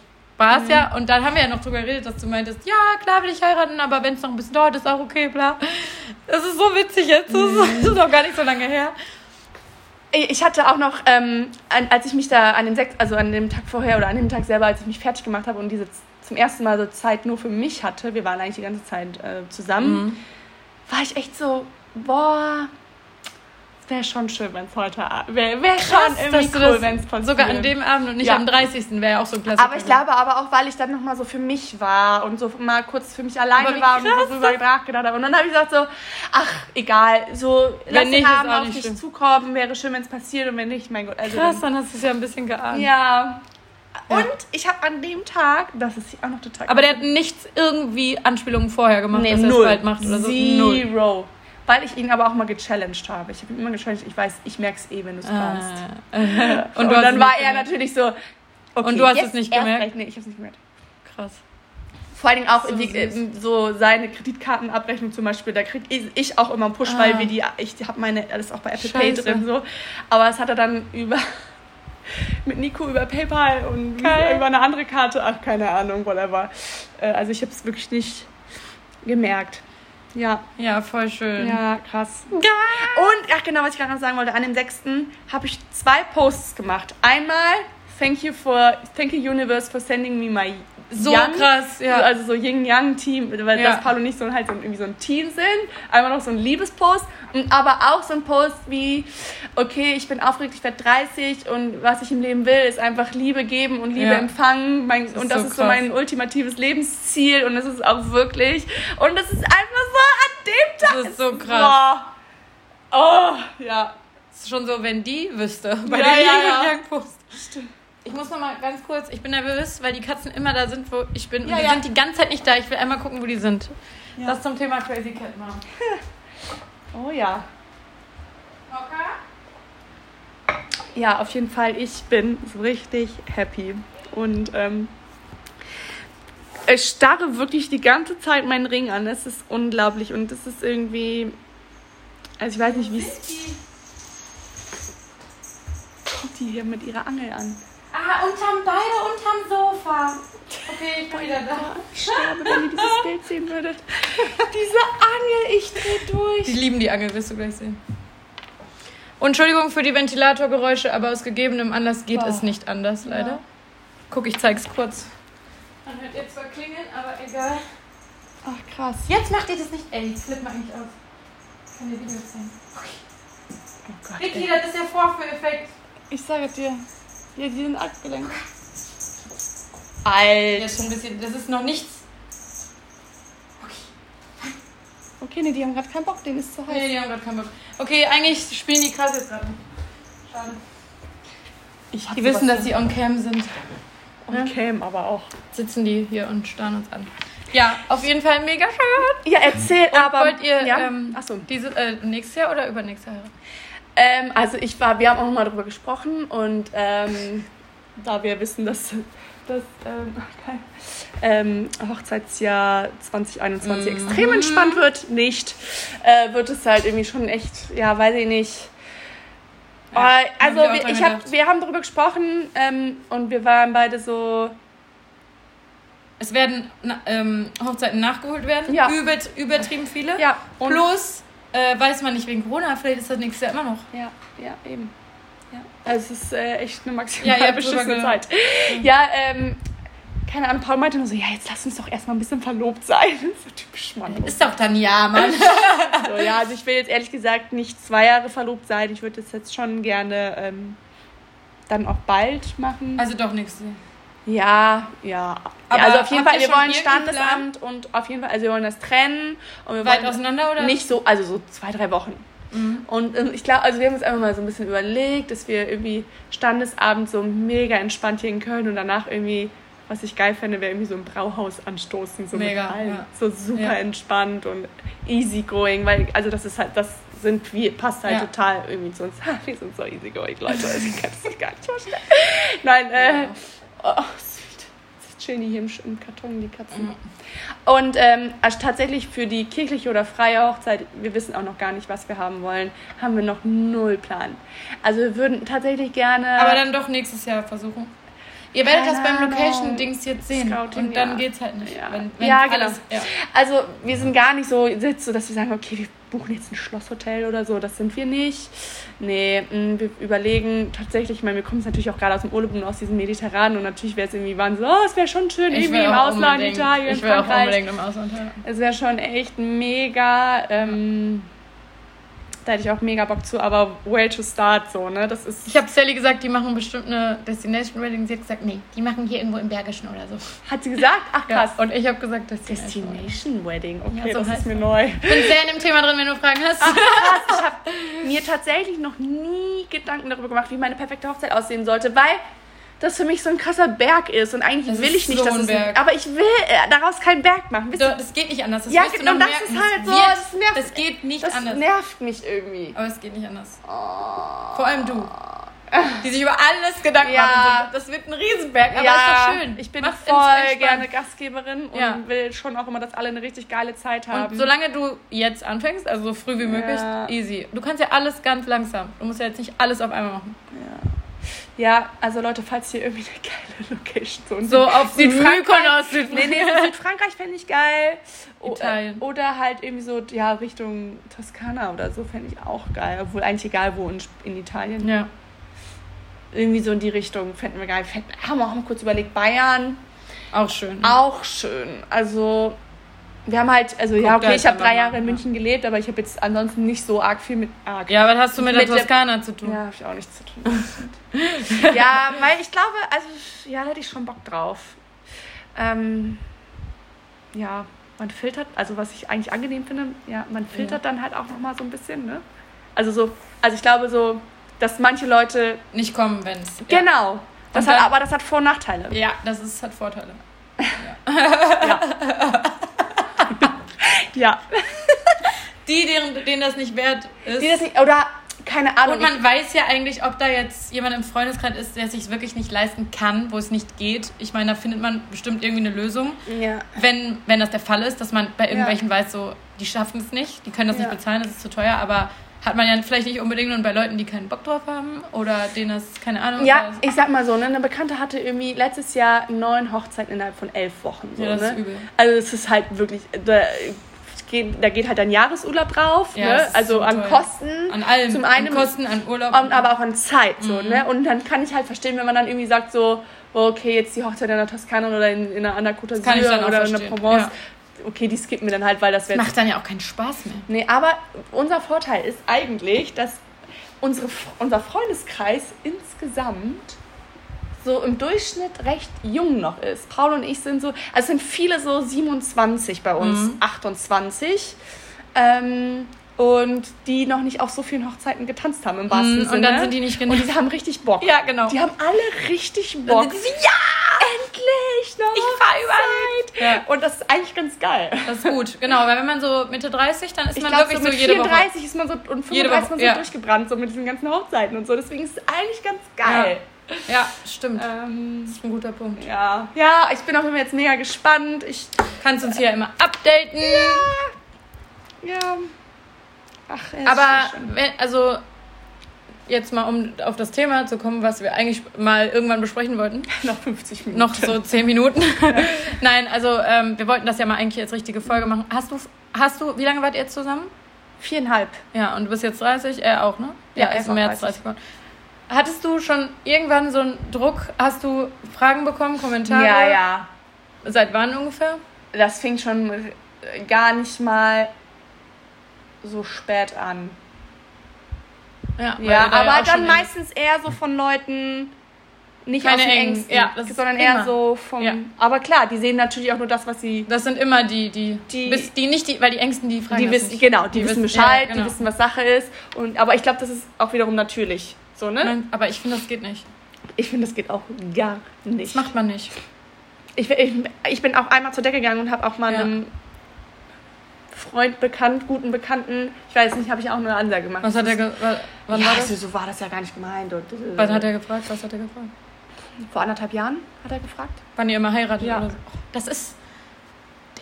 ja. Und dann haben wir ja noch drüber geredet, dass du meintest, ja, klar will ich heiraten, aber wenn es noch ein bisschen dauert, ist auch okay, bla. Das ist so witzig jetzt, das ist, das ist noch gar nicht so lange her. Ich hatte auch noch, ähm, als ich mich da an dem sechs, also an dem Tag vorher oder an dem Tag selber, als ich mich fertig gemacht habe und diese zum ersten Mal so Zeit nur für mich hatte, wir waren eigentlich die ganze Zeit äh, zusammen, Mhm. war ich echt so, boah, es wäre schon schön, wenn es heute Abend, wäre wär schon irgendwie cool, wenn es passiert. Sogar an dem Abend und nicht Ja. am 30. wäre ja auch so ein Klassiker. aber ich glaube aber auch, weil ich dann nochmal so für mich war und so mal kurz für mich alleine war und so drüber nachgedacht habe. Und dann habe ich gesagt so, ach, egal, so lass nicht, den Abend auf dich schlimm. zukommen, wäre schön, wenn es passiert und wenn nicht, mein Gott. Also Krass, dann hast du es ja ein bisschen geahnt. Ja. Ja. Und ich habe an dem Tag, das ist auch noch total Aber der hat nichts irgendwie Anspielungen vorher gemacht, nee, dass er es bald macht oder so. Null. Weil ich ihn aber auch mal gechallenged habe. Ich habe ihn immer gechallenged, ich weiß, ich merke es eh, wenn du es planst. Ah. Und, hast dann war er natürlich so, okay, Und du hast es nicht gemerkt? Nee, ich habe es nicht gemerkt. Krass. Vor allen Dingen auch So süß. ähm, so seine Kreditkartenabrechnung zum Beispiel, da kriege ich, auch immer einen Push, Ah. weil wir die, ich habe meine, alles auch bei Apple Pay Scheiße. drin so. Aber das hat er dann über mit Nico über PayPal und Geil. über eine andere Karte, ach keine Ahnung, whatever. Äh, Also ich habe es wirklich nicht gemerkt. Ja, Ja, voll schön. ja, krass. Geil. Und, ach genau, was ich gerade noch sagen wollte, an dem 6. habe ich zwei Posts gemacht. Einmal, thank you for, thank you Universe for sending me my So young, krass, ja. Also so Yin-Yang-Team, weil Ja. das Paul und ich so halt so, irgendwie so ein Team sind. Einmal noch so ein Liebespost, aber auch so ein Post wie, okay, ich bin aufgeregt, ich werde 30 und was ich im Leben will, ist einfach Liebe geben und Liebe Ja. empfangen. Mein, ist und das so ist so mein ultimatives Lebensziel und das ist auch wirklich. Und das ist einfach so an dem Tag. Das ist so krass. Boah. Oh, ja. Das ist schon so, wenn die wüsste, bei Ja, der ja, Yin ja. Ich muss noch mal ganz kurz, ich bin nervös, weil die Katzen immer da sind, wo ich bin. Und Ja, die ja. sind die ganze Zeit nicht da. Ich will einmal gucken, wo die sind. Ja. Das zum Thema Crazy Cat Mom. Oh ja. Okay. Ja, auf jeden Fall, ich bin so richtig happy. Und ähm, ich starre wirklich die ganze Zeit meinen Ring an. Es ist unglaublich und es ist irgendwie. Also ich weiß nicht, wie es. Kommt die hier mit ihrer Angel an. Ah, unterm, beide unterm Sofa. Okay, ich bin wieder da. Ich sterbe, wenn ihr dieses Bild sehen würdet. Diese Angel, ich dreh durch. Die lieben die Angel, wirst du gleich sehen. Und Entschuldigung für die Ventilatorgeräusche, aber aus gegebenem Anlass geht Boah. es nicht anders, leider. Ja. Guck, ich zeig's kurz. Man hört jetzt zwar klingeln, aber egal. Ach, krass. Jetzt macht ihr das nicht. Ey, jetzt flippt mal eigentlich aus. Ich kann dir Videos zeigen. Oh Gott. Vicky, ey. das ist der Vorführeffekt. Ich sage dir, hier, die sind abgelenkt. Der Alt. ist schon ein bisschen. Das ist noch nichts. Okay, nee, die haben gerade keinen Bock, denen ist zu heiß. Nee, die haben gerade keinen Bock. Okay, eigentlich spielen die krass jetzt gerade. Schade. Ich Die wissen, dass sie on cam sind. Und Cam aber auch. Sitzen die hier und starren uns an. Ja, auf jeden Fall mega schön. Ja, erzähl, aber. Wollt ihr ja? ähm, Achso. diese, äh, nächstes Jahr oder übernächstes Jahr? Ähm, also ich war, wir haben auch nochmal darüber gesprochen und ähm, da wir wissen, dass das ähm, ähm, Hochzeitsjahr 2021 Mhm. extrem entspannt wird, nicht, äh, wird es halt irgendwie schon echt, ja, weiß ich nicht. Ja, Äh, also wir, ich hab, wir haben darüber gesprochen ähm, und wir waren beide so, Es werden ähm, Hochzeiten nachgeholt werden. Ja. Übert, übertrieben viele. ja, und Plus, äh, weiß man nicht wegen Corona, vielleicht ist das nächstes Jahr immer noch. Ja, ja, eben. Ja. Also es ist äh, echt eine Ja, maximal habt beschissene drüber ge- Zeit. Ja, ähm, keine Ahnung, Paul meinte nur so, ja, jetzt lass uns doch erstmal ein bisschen verlobt sein. so typisch Mann. Ist doch dann ja, Mann. So, ja, also ich will jetzt ehrlich gesagt nicht zwei Jahre verlobt sein. Ich würde das jetzt schon gerne ähm, dann auch bald machen. also doch nächstes Jahr. Ja, ja. Aber also auf jeden Fall, wir wollen Standesamt und auf jeden Fall, also wir wollen das trennen. Und wir Weit wollen auseinander oder? nicht so, also so zwei, drei Wochen. Mhm. Und ähm, ich glaube, also wir haben uns einfach mal so ein bisschen überlegt, dass wir irgendwie Standesabend so mega entspannt hier in Köln und danach irgendwie, was ich geil fände, wäre irgendwie so ein Brauhaus anstoßen. So Mega, mit allen. ja. So super Ja. entspannt und easygoing, weil, also das ist halt, das sind wir, passt halt Ja. total irgendwie zu uns. Wir sind so easygoing, Leute, also ich kann das gar nicht vorstellen. Nein, äh, oh, sweet. Jetzt chillen die hier im, im Karton, die Katzen. Mhm. Und ähm, also tatsächlich für die kirchliche oder freie Hochzeit, wir wissen auch noch gar nicht, was wir haben wollen, haben wir noch null Plan. Also wir würden tatsächlich gerne. Aber dann doch nächstes Jahr versuchen. Ihr werdet das beim. Location-Dings jetzt sehen. Scouting, und dann ja. geht's halt nicht. Ja. Wenn, wenn Ja, genau. alles, ja. Also wir sind gar nicht so, so, dass wir sagen, okay, wir buchen jetzt ein Schlosshotel oder so. Das sind wir nicht. Nee, mh, wir überlegen tatsächlich, ich meine, wir kommen jetzt natürlich auch gerade aus dem Urlaub und aus diesem Mediterranen und natürlich wäre es irgendwie Wahnsinn, oh, es wäre schon schön, Ich irgendwie im auch Ausland, Italien, Ich will auch Frankreich. unbedingt im Ausland. Ja. Es wäre schon echt mega. Ähm, da hätte ich auch mega Bock zu, aber where to start so, ne? Das ist. Ich habe Sally gesagt, die machen bestimmt eine Destination Wedding. Sie hat gesagt, nee, die machen hier irgendwo im Bergischen oder so. hat sie gesagt? Ach Ja. krass. Und ich habe gesagt, Destination. Wedding. Destination Wedding, okay, Ja, so das ist mir neu. Ich bin sehr in dem Thema drin, wenn du Fragen hast. Krass, ich habe mir tatsächlich noch nie Gedanken darüber gemacht, wie meine perfekte Hochzeit aussehen sollte, weil das für mich so ein krasser Berg ist und eigentlich Das will ich nicht, so dass ein es Berg. aber ich will äh, daraus keinen Berg machen. Wisst das geht nicht anders. Das Ja, genau, das merken. ist halt so, wird- das nervt- Das geht nicht Das anders. nervt mich irgendwie. Aber es geht nicht anders. Oh. Vor allem du. Die sich über alles Gedanken Ja. machen. Das wird ein Riesenberg, aber ja, ist doch schön. Ich bin Mach's voll gerne Gastgeberin und Ja. will schon auch immer, dass alle eine richtig geile Zeit haben. Und solange du jetzt anfängst, also so früh wie möglich, Ja. easy. Du kannst ja alles ganz langsam. Du musst ja jetzt nicht alles auf einmal machen. ja, also Leute, falls ihr irgendwie eine geile Location so, So auf Südfrankreich- Mykonos, Nee, nee, so Südfrankreich fände ich geil. O- Italien. Oder halt irgendwie so, ja, Richtung Toskana oder so fände ich auch geil. Obwohl eigentlich egal wo in, in Italien. Ja. Irgendwie so in die Richtung fänden wir geil. Fänd, haben wir auch mal kurz überlegt, Bayern. Auch schön. Auch schön. Also, wir haben halt, also ja, Guckt okay, ich habe drei Jahre in ja. München gelebt, aber ich habe jetzt ansonsten nicht so arg viel mit. Arg. Ja, was hast du mit, Mit der Toskana zu tun? Ja, habe ich auch nichts zu tun. ja, weil ich glaube, also ja, da hätte ich schon Bock drauf. Ähm, ja, man filtert, also was ich eigentlich angenehm finde, ja, man filtert dann halt auch nochmal so ein bisschen, ne? Also so, also ich glaube so, dass manche Leute, Nicht kommen, wenn's. genau, das Und hat, dann- aber das hat Vor- und Nachteile. Ja, das ist, hat Vorteile. Ja. Die, deren, denen das nicht wert ist. Die das nicht, oder keine Ahnung. und man weiß ja eigentlich, ob da jetzt jemand im Freundeskreis ist, der sich wirklich nicht leisten kann, wo es nicht geht. Ich meine, da findet man bestimmt irgendwie eine Lösung. ja. Wenn, wenn das der Fall ist, dass man bei irgendwelchen weiß, so, die schaffen es nicht, die können das Ja. nicht bezahlen, das ist zu teuer, aber hat man ja vielleicht nicht unbedingt und bei Leuten, die keinen Bock drauf haben oder denen das, keine Ahnung. Ja, ich sag mal so, ne, eine Bekannte hatte irgendwie letztes Jahr neun Hochzeiten innerhalb von elf Wochen. So, Ja, das ne? ist übel. Also es ist halt wirklich, da geht, da geht halt ein Jahresurlaub drauf, Ja, ne? also so an teuer. Kosten, an allem, zum einen an Kosten, an Urlaub. und aber auch an Zeit, so, Mhm. ne? Und dann kann ich halt verstehen, wenn man dann irgendwie sagt so, oh, okay, jetzt die Hochzeit in der Toskana oder in, in einer anderen Côte d'Azur oder in der Provence, okay, die skippen wir dann halt, weil das wäre macht dann ja auch keinen Spaß mehr. Nee, aber unser Vorteil ist eigentlich, dass unsere, unser Freundeskreis insgesamt so im Durchschnitt recht jung noch ist. Paul und ich sind so, also es sind viele so 27 bei uns, Mhm. 28. Ähm, und die noch nicht auf so vielen Hochzeiten getanzt haben im wahrsten Mhm, und Sinne. dann sind die nicht Und genervt. die haben richtig Bock. Ja, genau. Die haben alle richtig Bock. sind die so, ja! Endlich! Noch Ich fahr überall. Ja. Und das ist eigentlich ganz geil. Das ist gut, genau, weil wenn man so Mitte 30, dann ist Ich man glaube, wirklich so mit so jede 34 ist man so und 35 Jede ist man Woche, so ja. durchgebrannt, so mit diesen ganzen Hochzeiten und so. Deswegen ist es eigentlich ganz geil. Woche. Ja, stimmt. Ähm, Das ist ein guter Punkt. ja. ja, ich bin auch immer jetzt mega gespannt. Ich, Kannst uns hier immer updaten. ja. Ach, ja, ist Aber, schon schön. wenn, also, jetzt mal, um auf das Thema zu kommen, was wir eigentlich mal irgendwann besprechen wollten. noch 50 Minuten. Noch so zehn Minuten. Nein, also, ähm, wir wollten das ja mal eigentlich als richtige Folge machen. Hast du, hast du, wie lange wart ihr jetzt zusammen? Viereinhalb. Ja, und du bist jetzt 30, er auch, ne? Ja, er ist ist im März 30 geworden. Hattest du schon irgendwann so einen Druck? Hast du Fragen bekommen, Kommentare? Ja, ja. Seit wann ungefähr? Das fing schon gar nicht mal so spät an. Ja, Ja, aber auch dann meistens eher so von Leuten, nicht Keine aus den engen, Ängsten, ja, sondern immer. eher so vom. Ja. Aber klar, die sehen natürlich auch nur das, was sie. Das sind immer die, die, Die- bis, die nicht die, weil die Ängsten, die fragen Die wissen, nicht. genau, die, wissen Bescheid, ja, genau. die wissen, was Sache ist. Und, aber ich glaube, das ist auch wiederum natürlich. So, ne? Nein, aber ich finde, das geht nicht. Ich finde, das geht auch gar Das nicht. macht man nicht. Ich, ich, ich bin auch einmal zur Decke gegangen und habe auch mal Ja. einem Freund, bekannt, guten Bekannten, ich weiß nicht, habe ich auch nur eine Ansage gemacht. Was hat er, ge wa- wann ja, war das? so war das ja gar nicht gemeint. Und, äh, Was hat er gefragt? Was hat er gefragt? Vor anderthalb Jahren hat er gefragt. Wann ihr immer heiratet Ja. oder so? Oh, Das ist.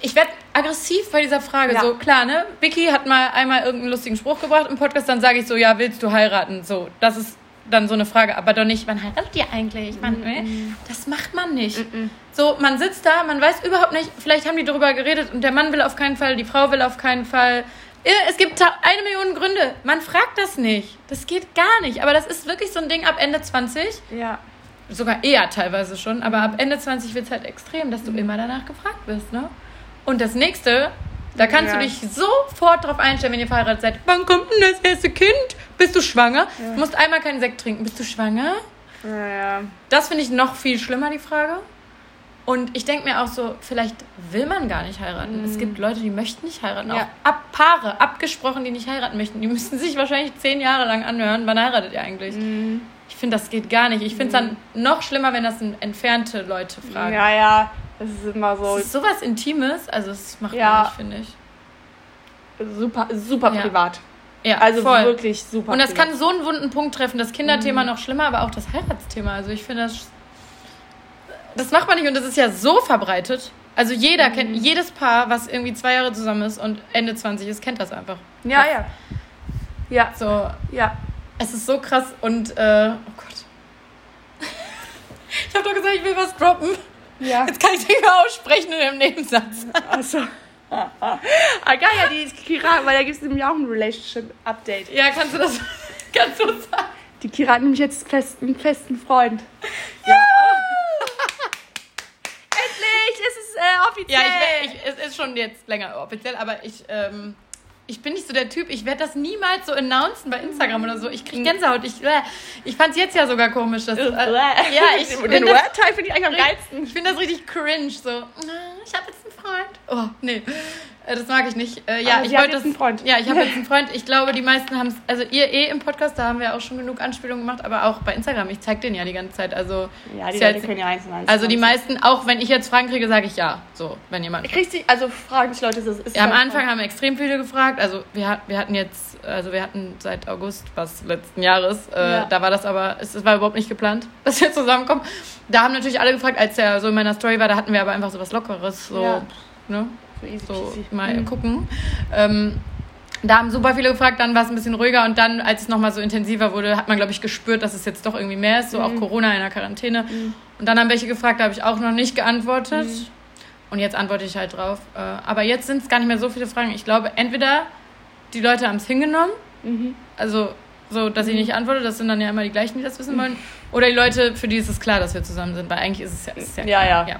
Ich werde aggressiv bei dieser Frage. Ja. So, klar, ne? Vicky hat mal einmal irgendeinen lustigen Spruch gebracht im Podcast, dann sage ich so, ja, willst du heiraten? So, das ist dann so eine Frage, aber doch nicht, wann heiratet ihr eigentlich? Man, ne? Das macht man nicht. So, man sitzt da, man weiß überhaupt nicht, vielleicht haben die darüber geredet und der Mann will auf keinen Fall, die Frau will auf keinen Fall. Äh, Es gibt eine Million Gründe. Man fragt das nicht. Das geht gar nicht. Aber das ist wirklich so ein Ding ab Ende 20 Ja. sogar eher teilweise schon, aber ab Ende 20 wird es halt extrem, dass du immer danach gefragt wirst, ne? Und das nächste, da kannst Ja. du dich sofort drauf einstellen, wenn ihr verheiratet seid. Wann kommt denn das erste Kind? Bist du schwanger? Du musst einmal keinen Sekt trinken. Bist du schwanger? Ja. Das finde ich noch viel schlimmer, die Frage. Und ich denke mir auch so, vielleicht will man gar nicht heiraten. Es gibt Leute, die möchten nicht heiraten. Ja. Auch ab Paare, abgesprochen, die nicht heiraten möchten. Die müssen sich wahrscheinlich zehn Jahre lang anhören, wann heiratet ihr eigentlich? Ich finde, das geht gar nicht. Ich finde es dann noch schlimmer, wenn das entfernte Leute fragen. ja, ja, das ist immer so Das ist sowas Intimes, also das macht Ja. man nicht, finde ich. super, super Ja. privat. Ja, Also voll. wirklich super Und das privat. kann so einen wunden Punkt treffen. Das Kinderthema noch schlimmer, aber auch das Heiratsthema. Also ich finde das. Das macht man nicht und das ist ja so verbreitet. Also jeder kennt, jedes Paar, was irgendwie zwei Jahre zusammen ist und Ende 20 ist, kennt das einfach. Ja, ja. Ja, So, ja. es ist so krass und, äh, oh Gott. Ich habe doch gesagt, ich will was droppen. Ja. Jetzt kann ich nicht mehr aussprechen in dem Nebensatz. Achso. ah, geil, ja, die Kira, weil da gibt es nämlich auch ein Relationship-Update. Ja, kannst du das, kannst du das sagen? Die Kira hat nämlich jetzt fest, einen festen Freund. Ja! Endlich ist es äh, offiziell. Ja, ich, ich, es ist schon jetzt länger offiziell, aber ich, ähm, ich bin nicht so der Typ, ich werde das niemals so announcen bei Instagram oder so. Ich kriege Gänsehaut. Ich, äh, ich fand es jetzt ja sogar komisch. Dass, äh, ja, ich Den finde das, Word-Teil finde ich eigentlich am geilsten. ich find das richtig cringe. So, "Ah, ich habe jetzt einen Freund. Oh, nee. Äh, Das mag ich nicht. Äh, ja, Aber ich wollte das- einen Freund. Ja, ich habe jetzt einen Freund. Ich glaube, die meisten haben es. Also, ihr eh im Podcast, da haben wir auch schon genug Anspielungen gemacht, aber auch bei Instagram. Ich zeige den ja die ganze Zeit. Also, Ja, die Leute jetzt- können ja eins und eins. also die meisten, auch wenn ich jetzt Fragen kriege, sage ich ja. So, wenn jemand. Kriegst du, also fragen sich Leute, ist es ist Ja, am Anfang haben extrem viele gefragt. Also wir, wir hatten jetzt, also wir hatten seit August was letzten Jahres. Äh, Ja. Da war das aber, es, es war überhaupt nicht geplant, dass wir zusammenkommen. Da haben natürlich alle gefragt, als der so in meiner Story war, da hatten wir aber einfach so was Lockeres. So, Ja. ne? So mal Mhm. gucken. Ähm, Da haben super viele gefragt, dann war es ein bisschen ruhiger und dann, als es nochmal so intensiver wurde, hat man, glaube ich, gespürt, dass es jetzt doch irgendwie mehr ist, so auch Corona in der Quarantäne. Und dann haben welche gefragt, da habe ich auch noch nicht geantwortet. Und jetzt antworte ich halt drauf. Äh, Aber jetzt sind es gar nicht mehr so viele Fragen. Ich glaube, entweder die Leute haben es hingenommen, also so, dass ich nicht antworte, das sind dann ja immer die gleichen, die das wissen wollen. Oder die Leute, für die ist es klar, dass wir zusammen sind, weil eigentlich ist es ja, ist ja Ja, klar. ja.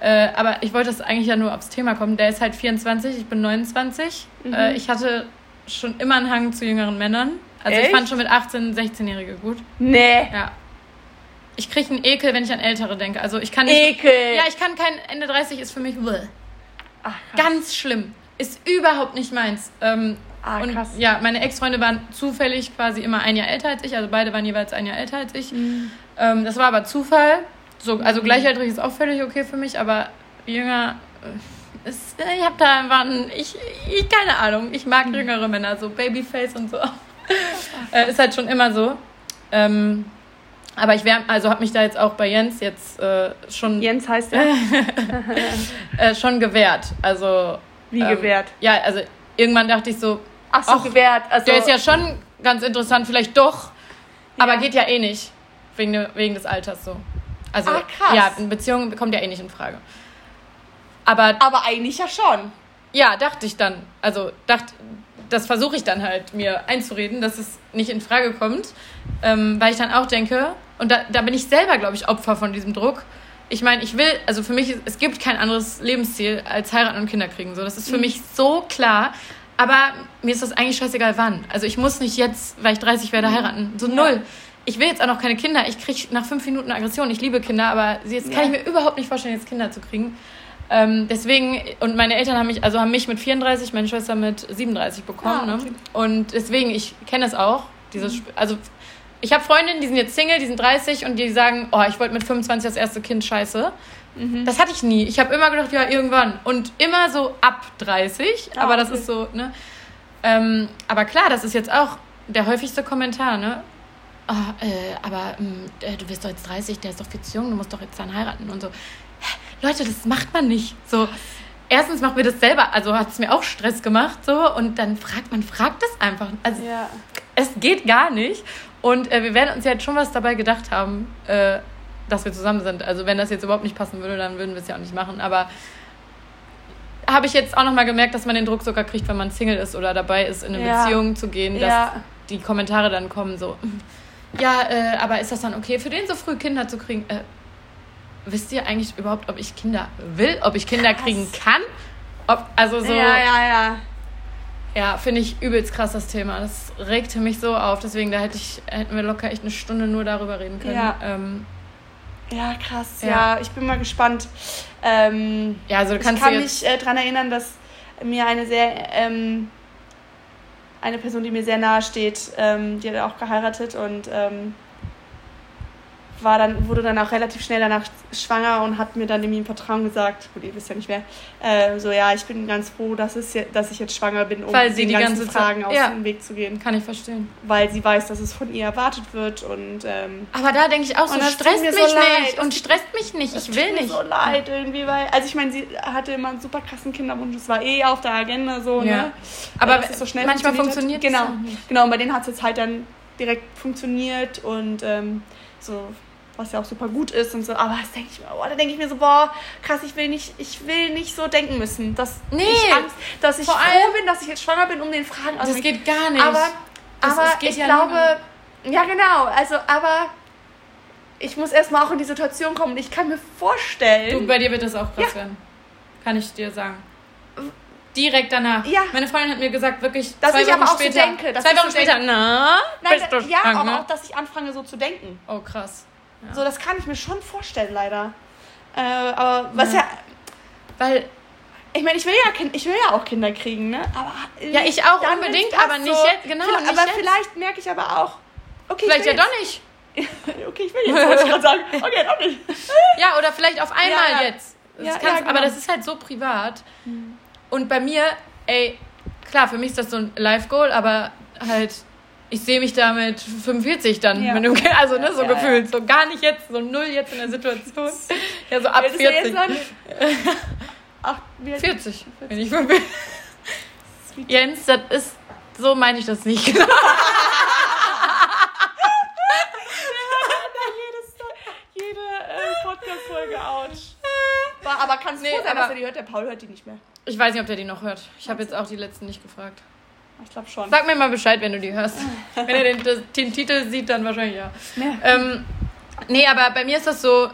Äh, aber ich wollte das eigentlich ja nur aufs Thema kommen. Der ist halt 24, ich bin 29. Mhm. Äh, ich hatte schon immer einen Hang zu jüngeren Männern. Also ich Echt? fand schon mit 18, 16-Jährige gut. Nee. Ja. Ich kriege einen Ekel, wenn ich an Ältere denke. Also ich kann nicht. Ekel. Ja, ich kann kein Ende 30 ist für mich. Ach, ganz schlimm. Ist überhaupt nicht meins. Ähm, Ah, und krass. ja, meine Ex-Freunde waren zufällig quasi immer ein Jahr älter als ich. Also beide waren jeweils ein Jahr älter als ich. Mhm. Ähm, das war aber Zufall. So, also gleichaltrig ist auch völlig okay für mich, aber jünger. äh, Ist, äh, ich habe da einfach ein, ich, ich, keine Ahnung, ich mag jüngere Männer, so Babyface und so. äh, ist halt schon immer so. Ähm, aber ich wär, also habe mich da jetzt auch bei Jens jetzt äh, schon, Jens heißt er. äh, schon gewehrt. Also Wie ähm, gewährt. Ja, also irgendwann dachte ich so, Ach so, ach, gewährt. Also, der ist ja schon ganz interessant, vielleicht doch, aber Ja. geht ja eh nicht wegen, wegen des Alters so. Also Ah, krass. ja, eine Beziehung kommt ja eh nicht in Frage. Aber Aber eigentlich ja schon. ja, dachte ich dann. Also dachte, das versuche ich dann halt mir einzureden, dass es nicht in Frage kommt, ähm, weil ich dann auch denke, und da, da bin ich selber, glaube ich, Opfer von diesem Druck. Ich meine, ich will, also für mich, es gibt kein anderes Lebensziel als heiraten und Kinder kriegen. So, das ist für Mhm. mich so klar. Aber mir ist das eigentlich scheißegal, wann. Also ich muss nicht jetzt, weil ich 30 werde, heiraten. So Mhm. Ja. Ich will jetzt auch noch keine Kinder. Ich kriege nach fünf Minuten Aggression. Ich liebe Kinder, aber jetzt kann Ja. ich mir überhaupt nicht vorstellen, jetzt Kinder zu kriegen. Ähm, deswegen, und meine Eltern haben mich, also haben mich mit 34, meine Schwester mit 37 bekommen. Ah, okay. ne? Und deswegen, ich kenne es auch. Dieses, Sp- also ich habe Freundinnen, die sind jetzt Single, die sind 30 und die sagen, oh, ich wollte mit 25 das erste Kind, scheiße. Mhm. Das hatte ich nie. Ich habe immer gedacht, ja, irgendwann. Und immer so ab 30. Ah, aber das okay. ist so, ne? Ähm, aber klar, das ist jetzt auch der häufigste Kommentar, ne? Ah, äh, aber ähm, äh, du bist doch jetzt 30, der ist doch viel zu jung, du musst doch jetzt dann heiraten und so. Leute, das macht man nicht. So, erstens macht mir das selber, also hat es mir auch Stress gemacht, so, und dann fragt man, fragt es einfach. Also, Ja. es geht gar nicht. Und äh, wir werden uns jetzt schon was dabei gedacht haben, äh, dass wir zusammen sind. Also wenn das jetzt überhaupt nicht passen würde, dann würden wir es ja auch nicht machen. Aber habe ich jetzt auch nochmal gemerkt, dass man den Druck sogar kriegt, wenn man Single ist oder dabei ist, in eine Ja. Beziehung zu gehen, dass Ja. die Kommentare dann kommen so, ja, äh, aber ist das dann okay, für den so früh Kinder zu kriegen? Äh, wisst ihr eigentlich überhaupt, ob ich Kinder will, ob ich Kinder Krass. kriegen kann? Ob, also so, Ja, ja, ja. ja, finde ich übelst krass das Thema. Das regte mich so auf. Deswegen, da hätte ich, hätten wir locker echt eine Stunde nur darüber reden können. Ja. ähm, Ja, krass. Ja. Ja, ich bin mal gespannt. Ähm, ja also du ich kannst kann dir jetzt. mich äh, daran erinnern, dass mir eine sehr, ähm, eine Person, die mir sehr nahe steht, ähm, die hat auch geheiratet und ähm, war dann, wurde dann auch relativ schnell danach schwanger und hat mir dann irgendwie im Vertrauen gesagt, gut, ihr wisst ja nicht wer, äh, so ja, ich bin ganz froh, dass, es dass ich jetzt schwanger bin, um Weil sie den die ganzen ganze Zeit- Fragen aus ja. dem Weg zu gehen. Kann ich verstehen. Weil sie weiß, dass es von ihr erwartet wird und ähm, Aber da denke ich auch so, stresst mich so nicht. Und stresst mich nicht. Ich will nicht. so leid irgendwie, weil, also ich meine, sie hatte immer einen super krassen Kinderwunsch, das war eh auf der Agenda so, Ja. ne? Aber es so manchmal funktioniert es Genau, genau, und bei denen hat es jetzt halt dann direkt funktioniert und ähm, so, was ja auch super gut ist und so, aber das denke ich mir, boah, da denke ich mir so, boah, krass, ich will nicht, ich will nicht so denken müssen, dass Nee. ich Angst, dass ich Vor froh allem- bin, dass ich jetzt schwanger bin, um den Fragen aus Das geht gar nicht. aber, Das- aber ich ja glaube, ja genau, also, aber ich muss erstmal auch in die Situation kommen und ich kann mir vorstellen, Du, bei dir wird das auch krass Ja. werden. Kann ich dir sagen. Direkt danach. Ja. Meine Freundin hat mir gesagt, wirklich Dass zwei ich Wochen aber auch so später. denke, dass zwei Wochen so später, na, Nein, bist du ja, schwanger? aber auch, dass ich anfange so zu denken. Oh, krass. Ja. So, das kann ich mir schon vorstellen, leider. Äh, aber was ja, Weil, ich meine, ich will ja ich will ja auch Kinder kriegen, ne? Aber Ja, ich auch unbedingt, aber nicht jetzt, genau, Vielleicht, aber jetzt. vielleicht merke ich aber auch, okay, vielleicht ich ja will doch nicht. okay, ich will jetzt, wollte ich gerade sagen. Okay, doch nicht. Ja, oder vielleicht auf einmal Ja, ja. jetzt. Das Ja, kann's- ja, genau. Aber das ist halt so privat. Und bei mir, ey, klar, für mich ist das so ein Live-Goal, aber halt, ich sehe mich da mit 45 dann. Ja. Kind, also, ne, so Ja, gefühlt. So gar nicht jetzt, so null jetzt in der Situation. Ja, so ab Wer ist der 40. jetzt dann? Ach, wie alt- 40. Wenn ich 45. Jens, das ist so meine ich das nicht. Genau. jede äh, Podcast-Folge. War, aber kann es Nee, froh sein, dass er die hört? Der Paul hört die nicht mehr. Ich weiß nicht, ob der die noch hört. Ich habe jetzt auch die letzten nicht gefragt. Ich glaube schon. Sag mir mal Bescheid, wenn du die hörst. Wenn er den, das, den Titel sieht, dann wahrscheinlich ja. Ja. Ähm, nee, aber bei mir ist das so,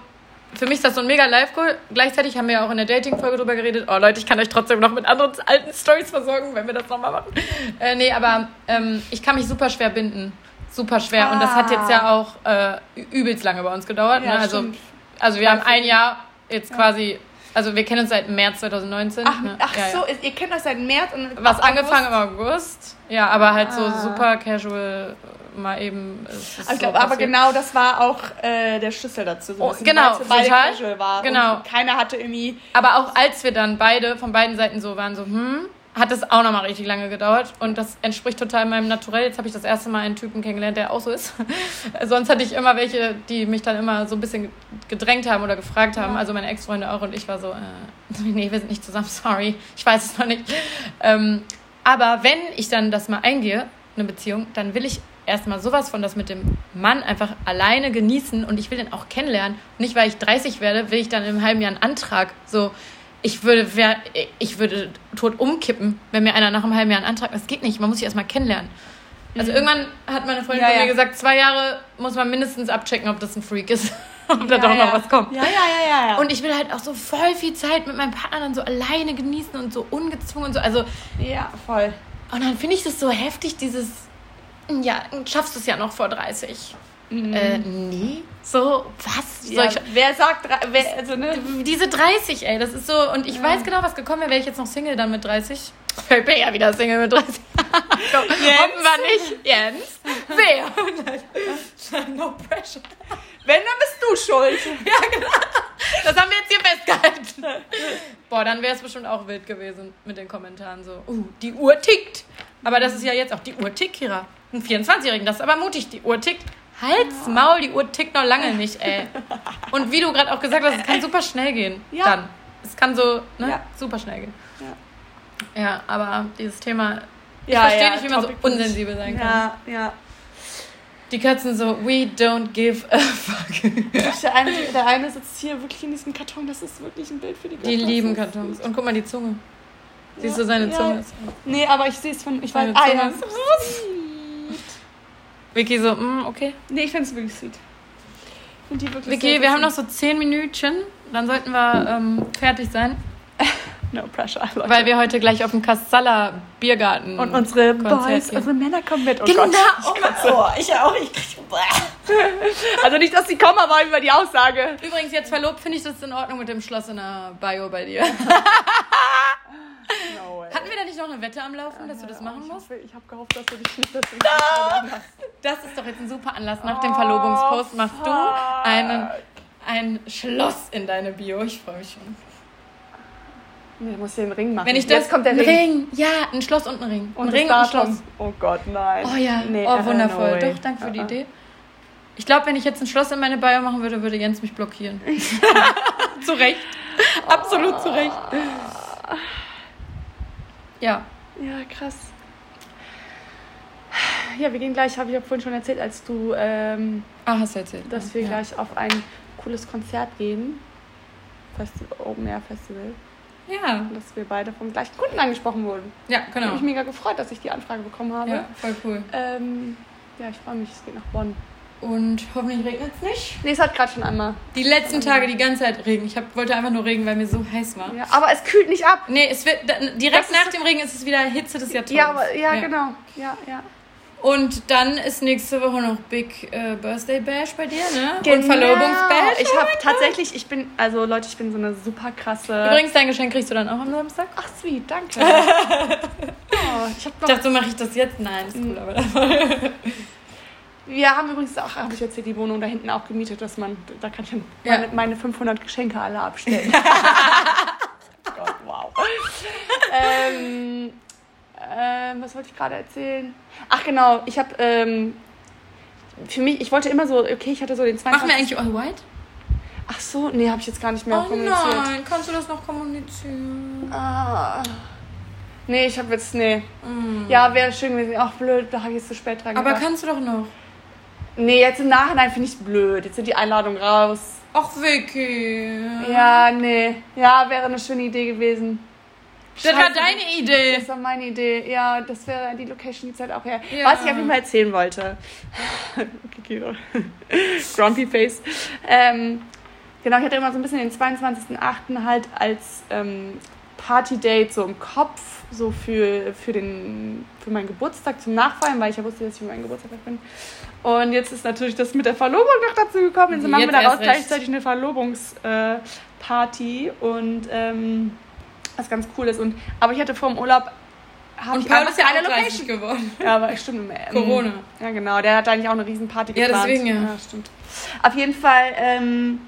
für mich ist das so ein mega Live-Goal. Gleichzeitig haben wir ja auch in der Dating-Folge drüber geredet. Oh Leute, ich kann euch trotzdem noch mit anderen alten Stories versorgen, wenn wir das nochmal machen. Äh, nee, aber ähm, ich kann mich super schwer binden. Super schwer. Und das hat jetzt ja auch äh, übelst lange bei uns gedauert. Ja, ne? also, stimmt. also wir haben ein Jahr jetzt quasi, also wir kennen uns seit März 2019. Ach, ne? ach Ja, ja. so, ist- ihr kennt euch seit März und Was angefangen im August. Ja, aber halt so Ah. super casual mal eben. Aber ich so glaube, aber genau das war auch äh, der Schlüssel dazu. So Oh, genau, beide total. casual war. Genau. Keiner hatte irgendwie. Aber auch als wir dann beide von beiden Seiten so waren, so, hm, hat es auch nochmal richtig lange gedauert. Und das entspricht total meinem Naturell. Jetzt habe ich das erste Mal einen Typen kennengelernt, der auch so ist. Sonst hatte ich immer welche, die mich dann immer so ein bisschen gedrängt haben oder gefragt haben. Also meine Ex-Freunde auch. Und ich war so, äh, nee, wir sind nicht zusammen, sorry. Ich weiß es noch nicht. Ähm, aber wenn ich dann das mal eingehe, eine Beziehung, dann will ich erstmal sowas von das mit dem Mann einfach alleine genießen und ich will den auch kennenlernen. Nicht, weil ich 30 werde, will ich dann im halben Jahr einen Antrag. So, ich würde, wer, ich würde tot umkippen, wenn mir einer nach einem halben Jahr einen Antrag. Das geht nicht, man muss sich erstmal kennenlernen. Also irgendwann hat meine Freundin Mhm. Ja, von mir ja. gesagt, zwei Jahre muss man mindestens abchecken, ob das ein Freak ist. ob da Ja, doch noch was kommt. Ja, ja, ja, ja. ja. Und ich will halt auch so voll viel Zeit mit meinem Partner dann so alleine genießen und so ungezwungen und so. Also, ja, voll. und dann finde ich das so heftig, dieses, ja, schaffst du es ja noch vor 30. Äh, nee. So, was? Mhm. Ja, ich, wer sagt, wer, also, ne? diese 30, ey, das ist so. Und ich weiß genau, was gekommen wäre, wäre ich jetzt noch Single dann mit 30. Ich bin ja wieder Single mit 30. so, Hoffen wir nicht. Jens. Wer? no pressure. Wenn, dann bist du schuld. Das haben wir jetzt hier festgehalten. Boah, dann wäre es bestimmt auch wild gewesen mit den Kommentaren so. Uh, die Uhr tickt. Aber das ist ja jetzt auch die Uhr tickt, Kira. Ein 24-Jährigen, das ist aber mutig. Die Uhr tickt. Halt's Maul, die Uhr tickt noch lange nicht, ey. Und wie du gerade auch gesagt hast, es kann super schnell gehen. Ja. Dann. Es kann so, ne? Ja. Super schnell gehen. Ja. Ja, aber dieses Thema. Ich Ja, verstehe ja, nicht, wie man so unsensibel sein kann. Ja, ja. Die Katzen so, we don't give a fuck. Der eine, der eine sitzt hier wirklich in diesem Karton. Das ist wirklich ein Bild für die Die Götter. lieben Kartons. Und guck mal, die Zunge. Siehst Ja, du seine ja. Zunge? Nee, aber ich sehe es von. Ich weiß. Ah, ja. Vicky so, mm, okay. Nee, ich finde es wirklich sweet. Find die wirklich Vicky, wir haben noch so zehn Minütchen. Dann sollten wir ähm, fertig sein. No pressure, Leute. Weil wir heute gleich auf dem Kassala Biergarten. und unsere Boys, unsere Männer kommen mit. Oh Genau, Gott. oh mein oh, ich auch. Ich krieg, Also nicht, dass sie kommen, aber über die Aussage. Übrigens, jetzt verlobt, finde ich das in Ordnung mit dem Schloss in der Bio bei dir. No. Hatten wir da nicht noch eine Wette am Laufen, dass du das machen ich musst? Hoffe, ich habe gehofft, dass du dich nicht dazu da. Das ist doch jetzt ein super Anlass. Nach dem Verlobungspost machst du einen, ein Schloss in deine Bio. Ich freue mich schon. Nee, du musst dir den Ring machen. Wenn ich das Jetzt kommt der ein Ring. Ja, ein Schloss und ein Ring. Und ein Ring und ein. Schloss. Oh Gott, nein. Oh ja, Nee, oh wundervoll. no. Doch, danke für die Äh, äh. Idee. Ich glaube, wenn ich jetzt ein Schloss in meine Bio machen würde, würde Jens mich blockieren. zu Recht. Absolut zu Recht. Ja. Ja, krass. Ja, wir gehen gleich, habe ich ja vorhin schon erzählt, als du, ähm, Ah, hast du erzählt. dass wir ja. gleich auf ein cooles Konzert gehen. Festival, Open Air Festival. Ja, dass wir beide vom gleichen Kunden angesprochen wurden. ja, Ich genau. habe mich mega gefreut, dass ich die Anfrage bekommen habe. Ja, voll cool. Ähm, ja, ich freue mich, es geht nach Bonn. Und hoffentlich regnet es nicht. Nee, es hat gerade schon einmal. Die letzten Tage die ganze Zeit Regen. Ich hab, wollte einfach nur Regen, weil mir so heiß war. Ja, aber es kühlt nicht ab. Nee, es wird direkt Das nach dem Regen ist es wieder Hitze des Jahrtausends. Ja, aber, ja, genau. Ja, ja. Und dann ist nächste Woche noch Big äh, Birthday Bash bei dir, ne? Und Genau. Verlobungsbash. Ich habe tatsächlich, ich bin, also Leute, ich bin so eine super krasse. Übrigens, dein Geschenk kriegst du dann auch am Samstag. Ach, sweet, danke. oh, ich hab Ich noch, dachte, so mache ich das jetzt. Nein, ist cool, aber wir haben übrigens auch, habe ich erzählt, die Wohnung da hinten auch gemietet, dass man, da kann ich dann Ja. meine, meine 500 Geschenke alle abstellen. oh Gott, wow. ähm, ähm, was wollte ich gerade erzählen? Ach genau, ich habe ähm, für mich, ich wollte immer so, okay, ich hatte so den 22. Machen wir eigentlich All White? Ach so, nee, habe ich jetzt gar nicht mehr Oh kommuniziert. nein, kannst du das noch kommunizieren? Ah. Nee, ich habe jetzt, nee. Ja, wäre schön gewesen. Ach, blöd, da habe ich jetzt zu spät dran Mm. Aber gedacht. kannst du doch noch. Nee, jetzt im Nachhinein finde ich es blöd. Jetzt sind die Einladungen raus. Ach, Vicky. Ja, nee. Ja, wäre eine schöne Idee gewesen. Das war deine Idee. Das war meine Idee. Ja, das wäre die Location die Zeit auch her. Ja. Was ich auf jeden Fall erzählen wollte. Grumpy Face. Ähm, genau, ich hatte immer so ein bisschen den 22.08. halt als ähm, Party-Date so im Kopf, so für, für, den, für meinen Geburtstag zum Nachfeiern, weil ich ja wusste, dass ich für meinen Geburtstag weg bin. Und jetzt ist natürlich das mit der Verlobung noch dazu gekommen. Jetzt machen wir daraus gleichzeitig eine Verlobungsparty. Äh, und ähm, was ganz cool ist. Und, aber ich hatte vor dem Urlaub Und ich Paul ist ja 30 Location. geworden. Ja, aber stimmt. Ähm, Corona. Ja, genau. Der hat eigentlich auch eine riesen Party Ja, geplant. deswegen, ja. ja. stimmt. Auf jeden Fall ähm,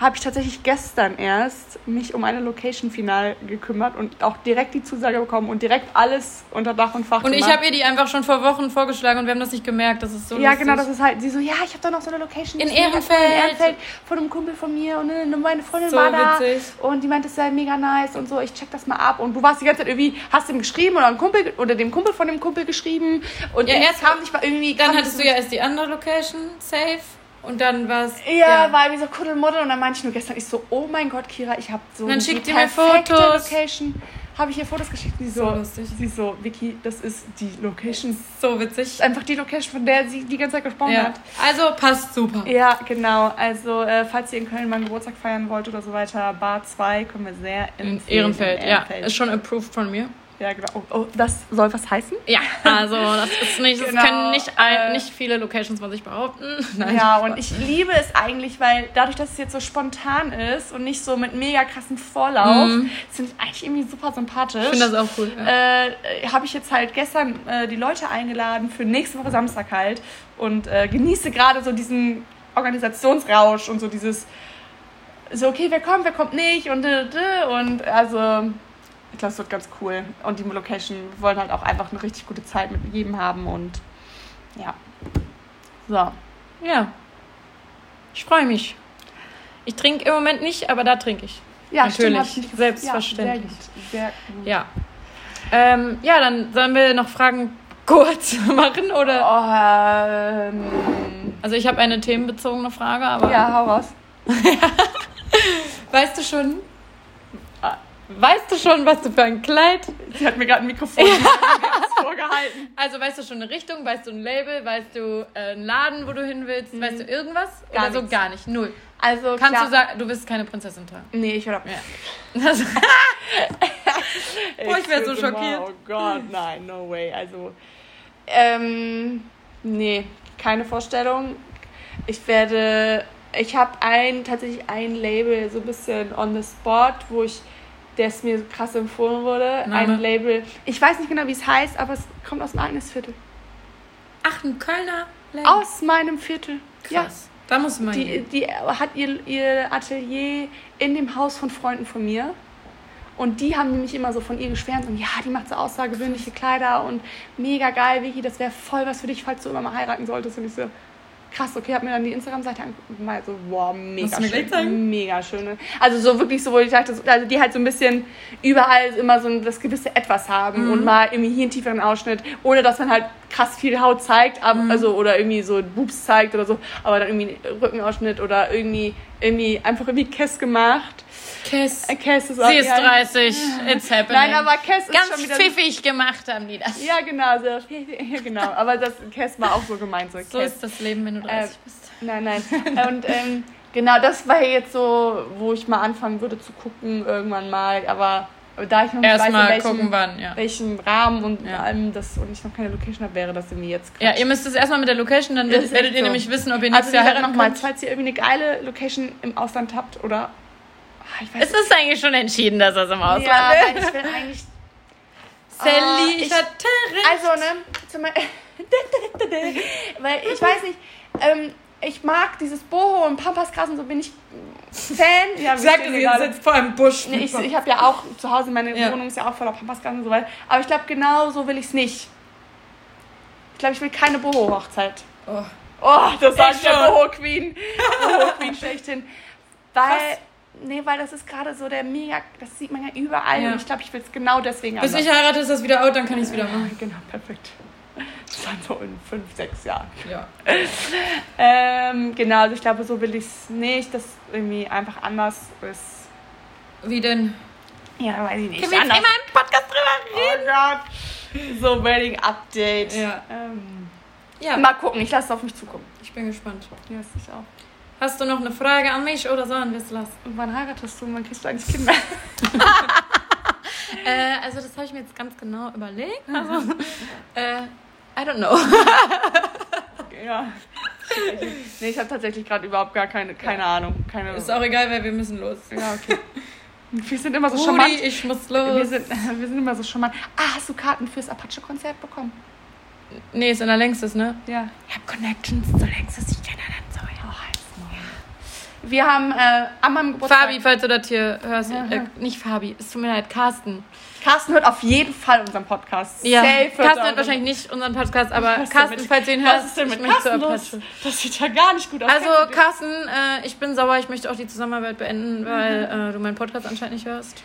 habe ich tatsächlich gestern erst mich um eine Location final gekümmert und auch direkt die Zusage bekommen und direkt alles unter Dach und Fach Und ich gemacht. habe ihr die einfach schon vor Wochen vorgeschlagen und wir haben das nicht gemerkt. Das ist so ja, lustig. genau, das ist halt, sie so, ja, ich habe da noch so eine Location. In Ehrenfeld. In Ehrenfeld von einem Kumpel von mir und ne, meine Freundin So war da. witzig. Und die meinte, es sei mega nice und so, ich check das mal ab. Und du warst die ganze Zeit irgendwie, hast ihm geschrieben oder, einem Kumpel, oder dem Kumpel von dem Kumpel geschrieben. Und Ja, erst- kam nicht mal irgendwie... Dann hattest du ja erst die andere Location safe und dann war es. Ja, war irgendwie so Kuddelmuddel und dann meinte ich nur gestern, ich so, oh mein Gott, Kira, ich habe so Und dann schickt ihr mir Fotos. Location. Habe ich ihr Fotos geschickt? Sie So so, lustig. sie so, Vicky, das ist die Location. so Das witzig. ist einfach die Location, von der sie die ganze Zeit gesprochen Ja. hat. Also passt super. Ja, genau. Also, äh, falls ihr in Köln meinen Geburtstag feiern wollt oder so weiter, Bar 2 können wir sehr In empfehlen. Ehrenfeld, In ja. Ehrenfeld. Ist schon approved von mir. Ja, genau. Oh, oh, das soll was heißen? Ja, also das ist nicht, das Genau, können nicht, äh, nicht viele Locations von sich behaupten. Nein. Ja, und ich liebe es eigentlich, weil dadurch, dass es jetzt so spontan ist und nicht so mit mega krassen Vorlauf, Mhm. sind eigentlich irgendwie super sympathisch. Ich finde das auch cool. Ja. äh, habe ich jetzt halt gestern äh, die Leute eingeladen für nächste Woche Samstag halt und äh, genieße gerade so diesen Organisationsrausch und so dieses so okay, wer kommt, wer kommt nicht und dü, dü, und also ich glaube, es wird ganz cool und die Location wollen halt auch einfach eine richtig gute Zeit mit jedem haben und ja. So. ja. Ich freue mich. Ich trinke im Moment nicht, aber da trinke ich. Ja, Natürlich, stimmt, selbstverständlich. Ja, sehr gut. Sehr gut. Ja. Ähm, ja, dann sollen wir noch Fragen kurz machen oder? Oh, ähm, Also ich habe eine themenbezogene Frage, aber ja, hau raus. weißt du schon? Weißt du schon, was du für ein Kleid? Sie hat mir gerade ein Mikrofon vorgehalten. Also weißt du schon eine Richtung, weißt du ein Label, weißt du äh, einen Laden, wo du hin willst, weißt du irgendwas? Mhm. Gar Oder so nichts. gar nicht, null. Also Kannst klar, du sagen, du bist keine Prinzessin tragen? Nee, ich höre Ja. Also, Boah, ich wär so schockiert. Oh Gott, nein, no way. Also, ähm, nee, keine Vorstellung. Ich werde, ich habe ein, tatsächlich ein Label so ein bisschen on the spot, wo ich, das mir so krass empfohlen wurde. Name? Ein Label, ich weiß nicht genau, wie es heißt, aber es kommt aus dem eigenes Viertel. ach, ein Kölner Label. Aus meinem Viertel. Ja. Krass. Da musst du mal Die, hin. die hat ihr, ihr Atelier in dem Haus von Freunden von mir. Und die haben nämlich immer so von ihr geschwärmt und ja, die macht so außergewöhnliche Kleider und mega geil, Vicky, das wäre voll was für dich, falls du immer mal heiraten solltest. Und ich so, krass, okay, hab mir dann die Instagram-Seite angeguckt und mal so, wow, mega schön. Mega schön. Also so wirklich so, wo ich dachte, so- also die halt so ein bisschen überall immer so ein, das gewisse Etwas haben Mhm. und mal irgendwie hier einen tieferen Ausschnitt, ohne dass man halt krass viel Haut zeigt, aber, Mhm. also oder irgendwie so Boobs zeigt oder so, aber dann irgendwie einen Rückenausschnitt oder irgendwie, irgendwie einfach irgendwie Kess gemacht. Äh, Kess ist auch Sie ist ja, 30. It's happening. Nein, aber Kess ist Ganz schon wieder pfiffig gemacht haben die das. Ja, genau, so, ja, genau. Aber das Kess war auch so gemeint, so, So ist das Leben, wenn du 30 Äh, bist. Nein, nein. Und ähm, genau, das war jetzt so, wo ich mal anfangen würde zu gucken, irgendwann mal. Aber da ich noch nicht weiß, in Erstmal welchem, gucken, wann, ja. welchem Rahmen und Ja. allem das und ich noch keine Location habe, wäre das irgendwie jetzt Ja, ihr müsst es erstmal mit der Location, dann werdet ihr so. nämlich wissen, ob ihr Also nächstes Jahr heiraten nochmal, falls ihr irgendwie eine geile Location im Ausland habt oder ich weiß Es ist eigentlich schon entschieden, dass das im Ausland ja, ist. ich will eigentlich Sally, Ah, ich, ich- hatte recht. Also, ne, zum weil ich weiß nicht, ähm, ich mag dieses Boho und Pampasgras und so bin ich Fan. Ja, wir stehen hier gerade. vor einem Busch. Nee, ich ich habe ja auch zu Hause, meine Ja. Wohnung ist ja auch voller Pampasgras und so weiter. Aber ich glaube, genau so will ich es nicht. Ich glaube, ich will keine Boho-Hochzeit. oh. Oh, das sagt Ich. Boho-Queen. Boho-Queen schlechthin. Weil, nee, weil das ist gerade so der mega, das sieht man ja überall. Ja. Und ich glaube, ich will es genau deswegen Bis anders. ich heirate, ist das wieder out, dann kann ich es wieder Ja, machen. genau, perfekt. Dann so in fünf, sechs Jahren. Ja. Ähm, genau, also ich glaube, so will ich es nicht, dass irgendwie einfach anders ist. Wie denn? Ja, weiß ich nicht. Können wir jetzt immer im Podcast drüber reden? Oh Gott. So Wedding Update. Ja. Ähm, Ja, Mal gucken, ich lasse es auf mich zukommen. ich bin gespannt. Ja, das ich auch. Hast du noch eine Frage an mich oder sollen wir es lassen? Und wann heiratest du wann kriegst du eigentlich Kinder? Äh, also das habe ich mir jetzt ganz genau überlegt. Also, äh, I don't know. ja. nee, ich habe tatsächlich gerade überhaupt gar keine, keine Ahnung. Keine, Ist auch egal, weil wir müssen los. ja, okay. Wir sind immer so Rudi, charmant. ich muss Wir los. sind, wir sind immer so charmant. Ah, hast du Karten fürs Apache-Konzert bekommen? Nee, ist in der Längstes, ne? Ja. Ich habe Connections zu Längstes. Ich kenne dann so. Ja, halt's Maul. Wir haben äh, an meinem Geburtstag... Fabi, falls du das hier hörst. Äh, nicht Fabi, es tut mir leid, Carsten. Carsten hört auf jeden Fall unseren Podcast. Ja, Safe Carsten hört wahrscheinlich nicht unseren Podcast, aber Was Carsten, denn mit- falls du ihn Was hörst, ist denn mit ich Carsten los? Das sieht ja gar nicht gut aus. Also? Carsten, äh, ich bin sauer, ich möchte auch die Zusammenarbeit beenden, weil äh, du meinen Podcast anscheinend nicht hörst.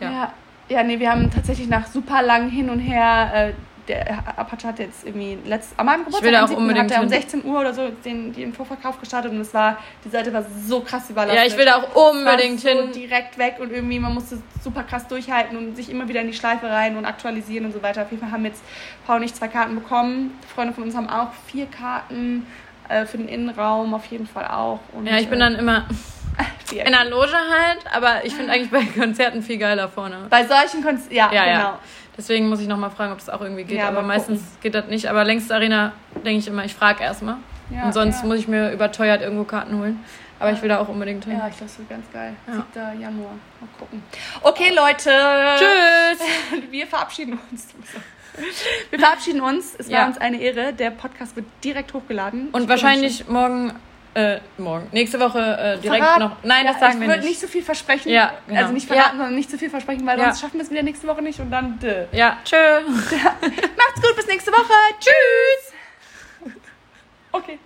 Ja. Ja. ja, nee, wir haben tatsächlich nach super lang hin und her, äh, der Apache hat jetzt irgendwie letzt, an meinem Geburtstag am auch 7. unbedingt hat er um hin. 16 Uhr oder so den, den Vorverkauf gestartet und es war, die Seite war so krass überlastet. Ja, ich will da auch unbedingt so hin. direkt weg und irgendwie, man musste super krass durchhalten und sich immer wieder in die Schleife rein und aktualisieren und so weiter. Auf jeden Fall haben jetzt Paul und ich zwei Karten bekommen. Freunde von uns haben auch vier Karten äh, für den Innenraum, auf jeden Fall auch. Und, Ja, ich bin äh, dann immer in der Loge halt, aber ich finde eigentlich bei Konzerten viel geiler vorne. bei solchen Konzerten, ja, Ja, genau. ja. Deswegen muss ich nochmal fragen, ob das auch irgendwie geht. Ja, aber meistens geht das nicht. Aber längste Arena denke ich immer, ich frage erstmal. Ja, Und sonst ja. muss ich mir überteuert irgendwo Karten holen. Aber ich will da auch unbedingt hin. Ja, ich glaube, das wird ganz geil. Ja. 7. Januar. Mal gucken. Okay, Leute. Tschüss! Wir verabschieden uns. Wir verabschieden uns. Es war uns eine Ehre. Der Podcast wird direkt hochgeladen. Und Ich wahrscheinlich morgen, äh, morgen, nächste Woche äh, direkt Verrat- noch. Nein, das Ja, sagen ich wir würde nicht. nicht so viel versprechen. Ja, genau. Also nicht verraten, Ja. sondern nicht so viel versprechen, weil Ja. sonst schaffen wir es wieder nächste Woche nicht und dann. Dö. Ja, tschö. Macht's gut, bis nächste Woche. Tschüss. Okay.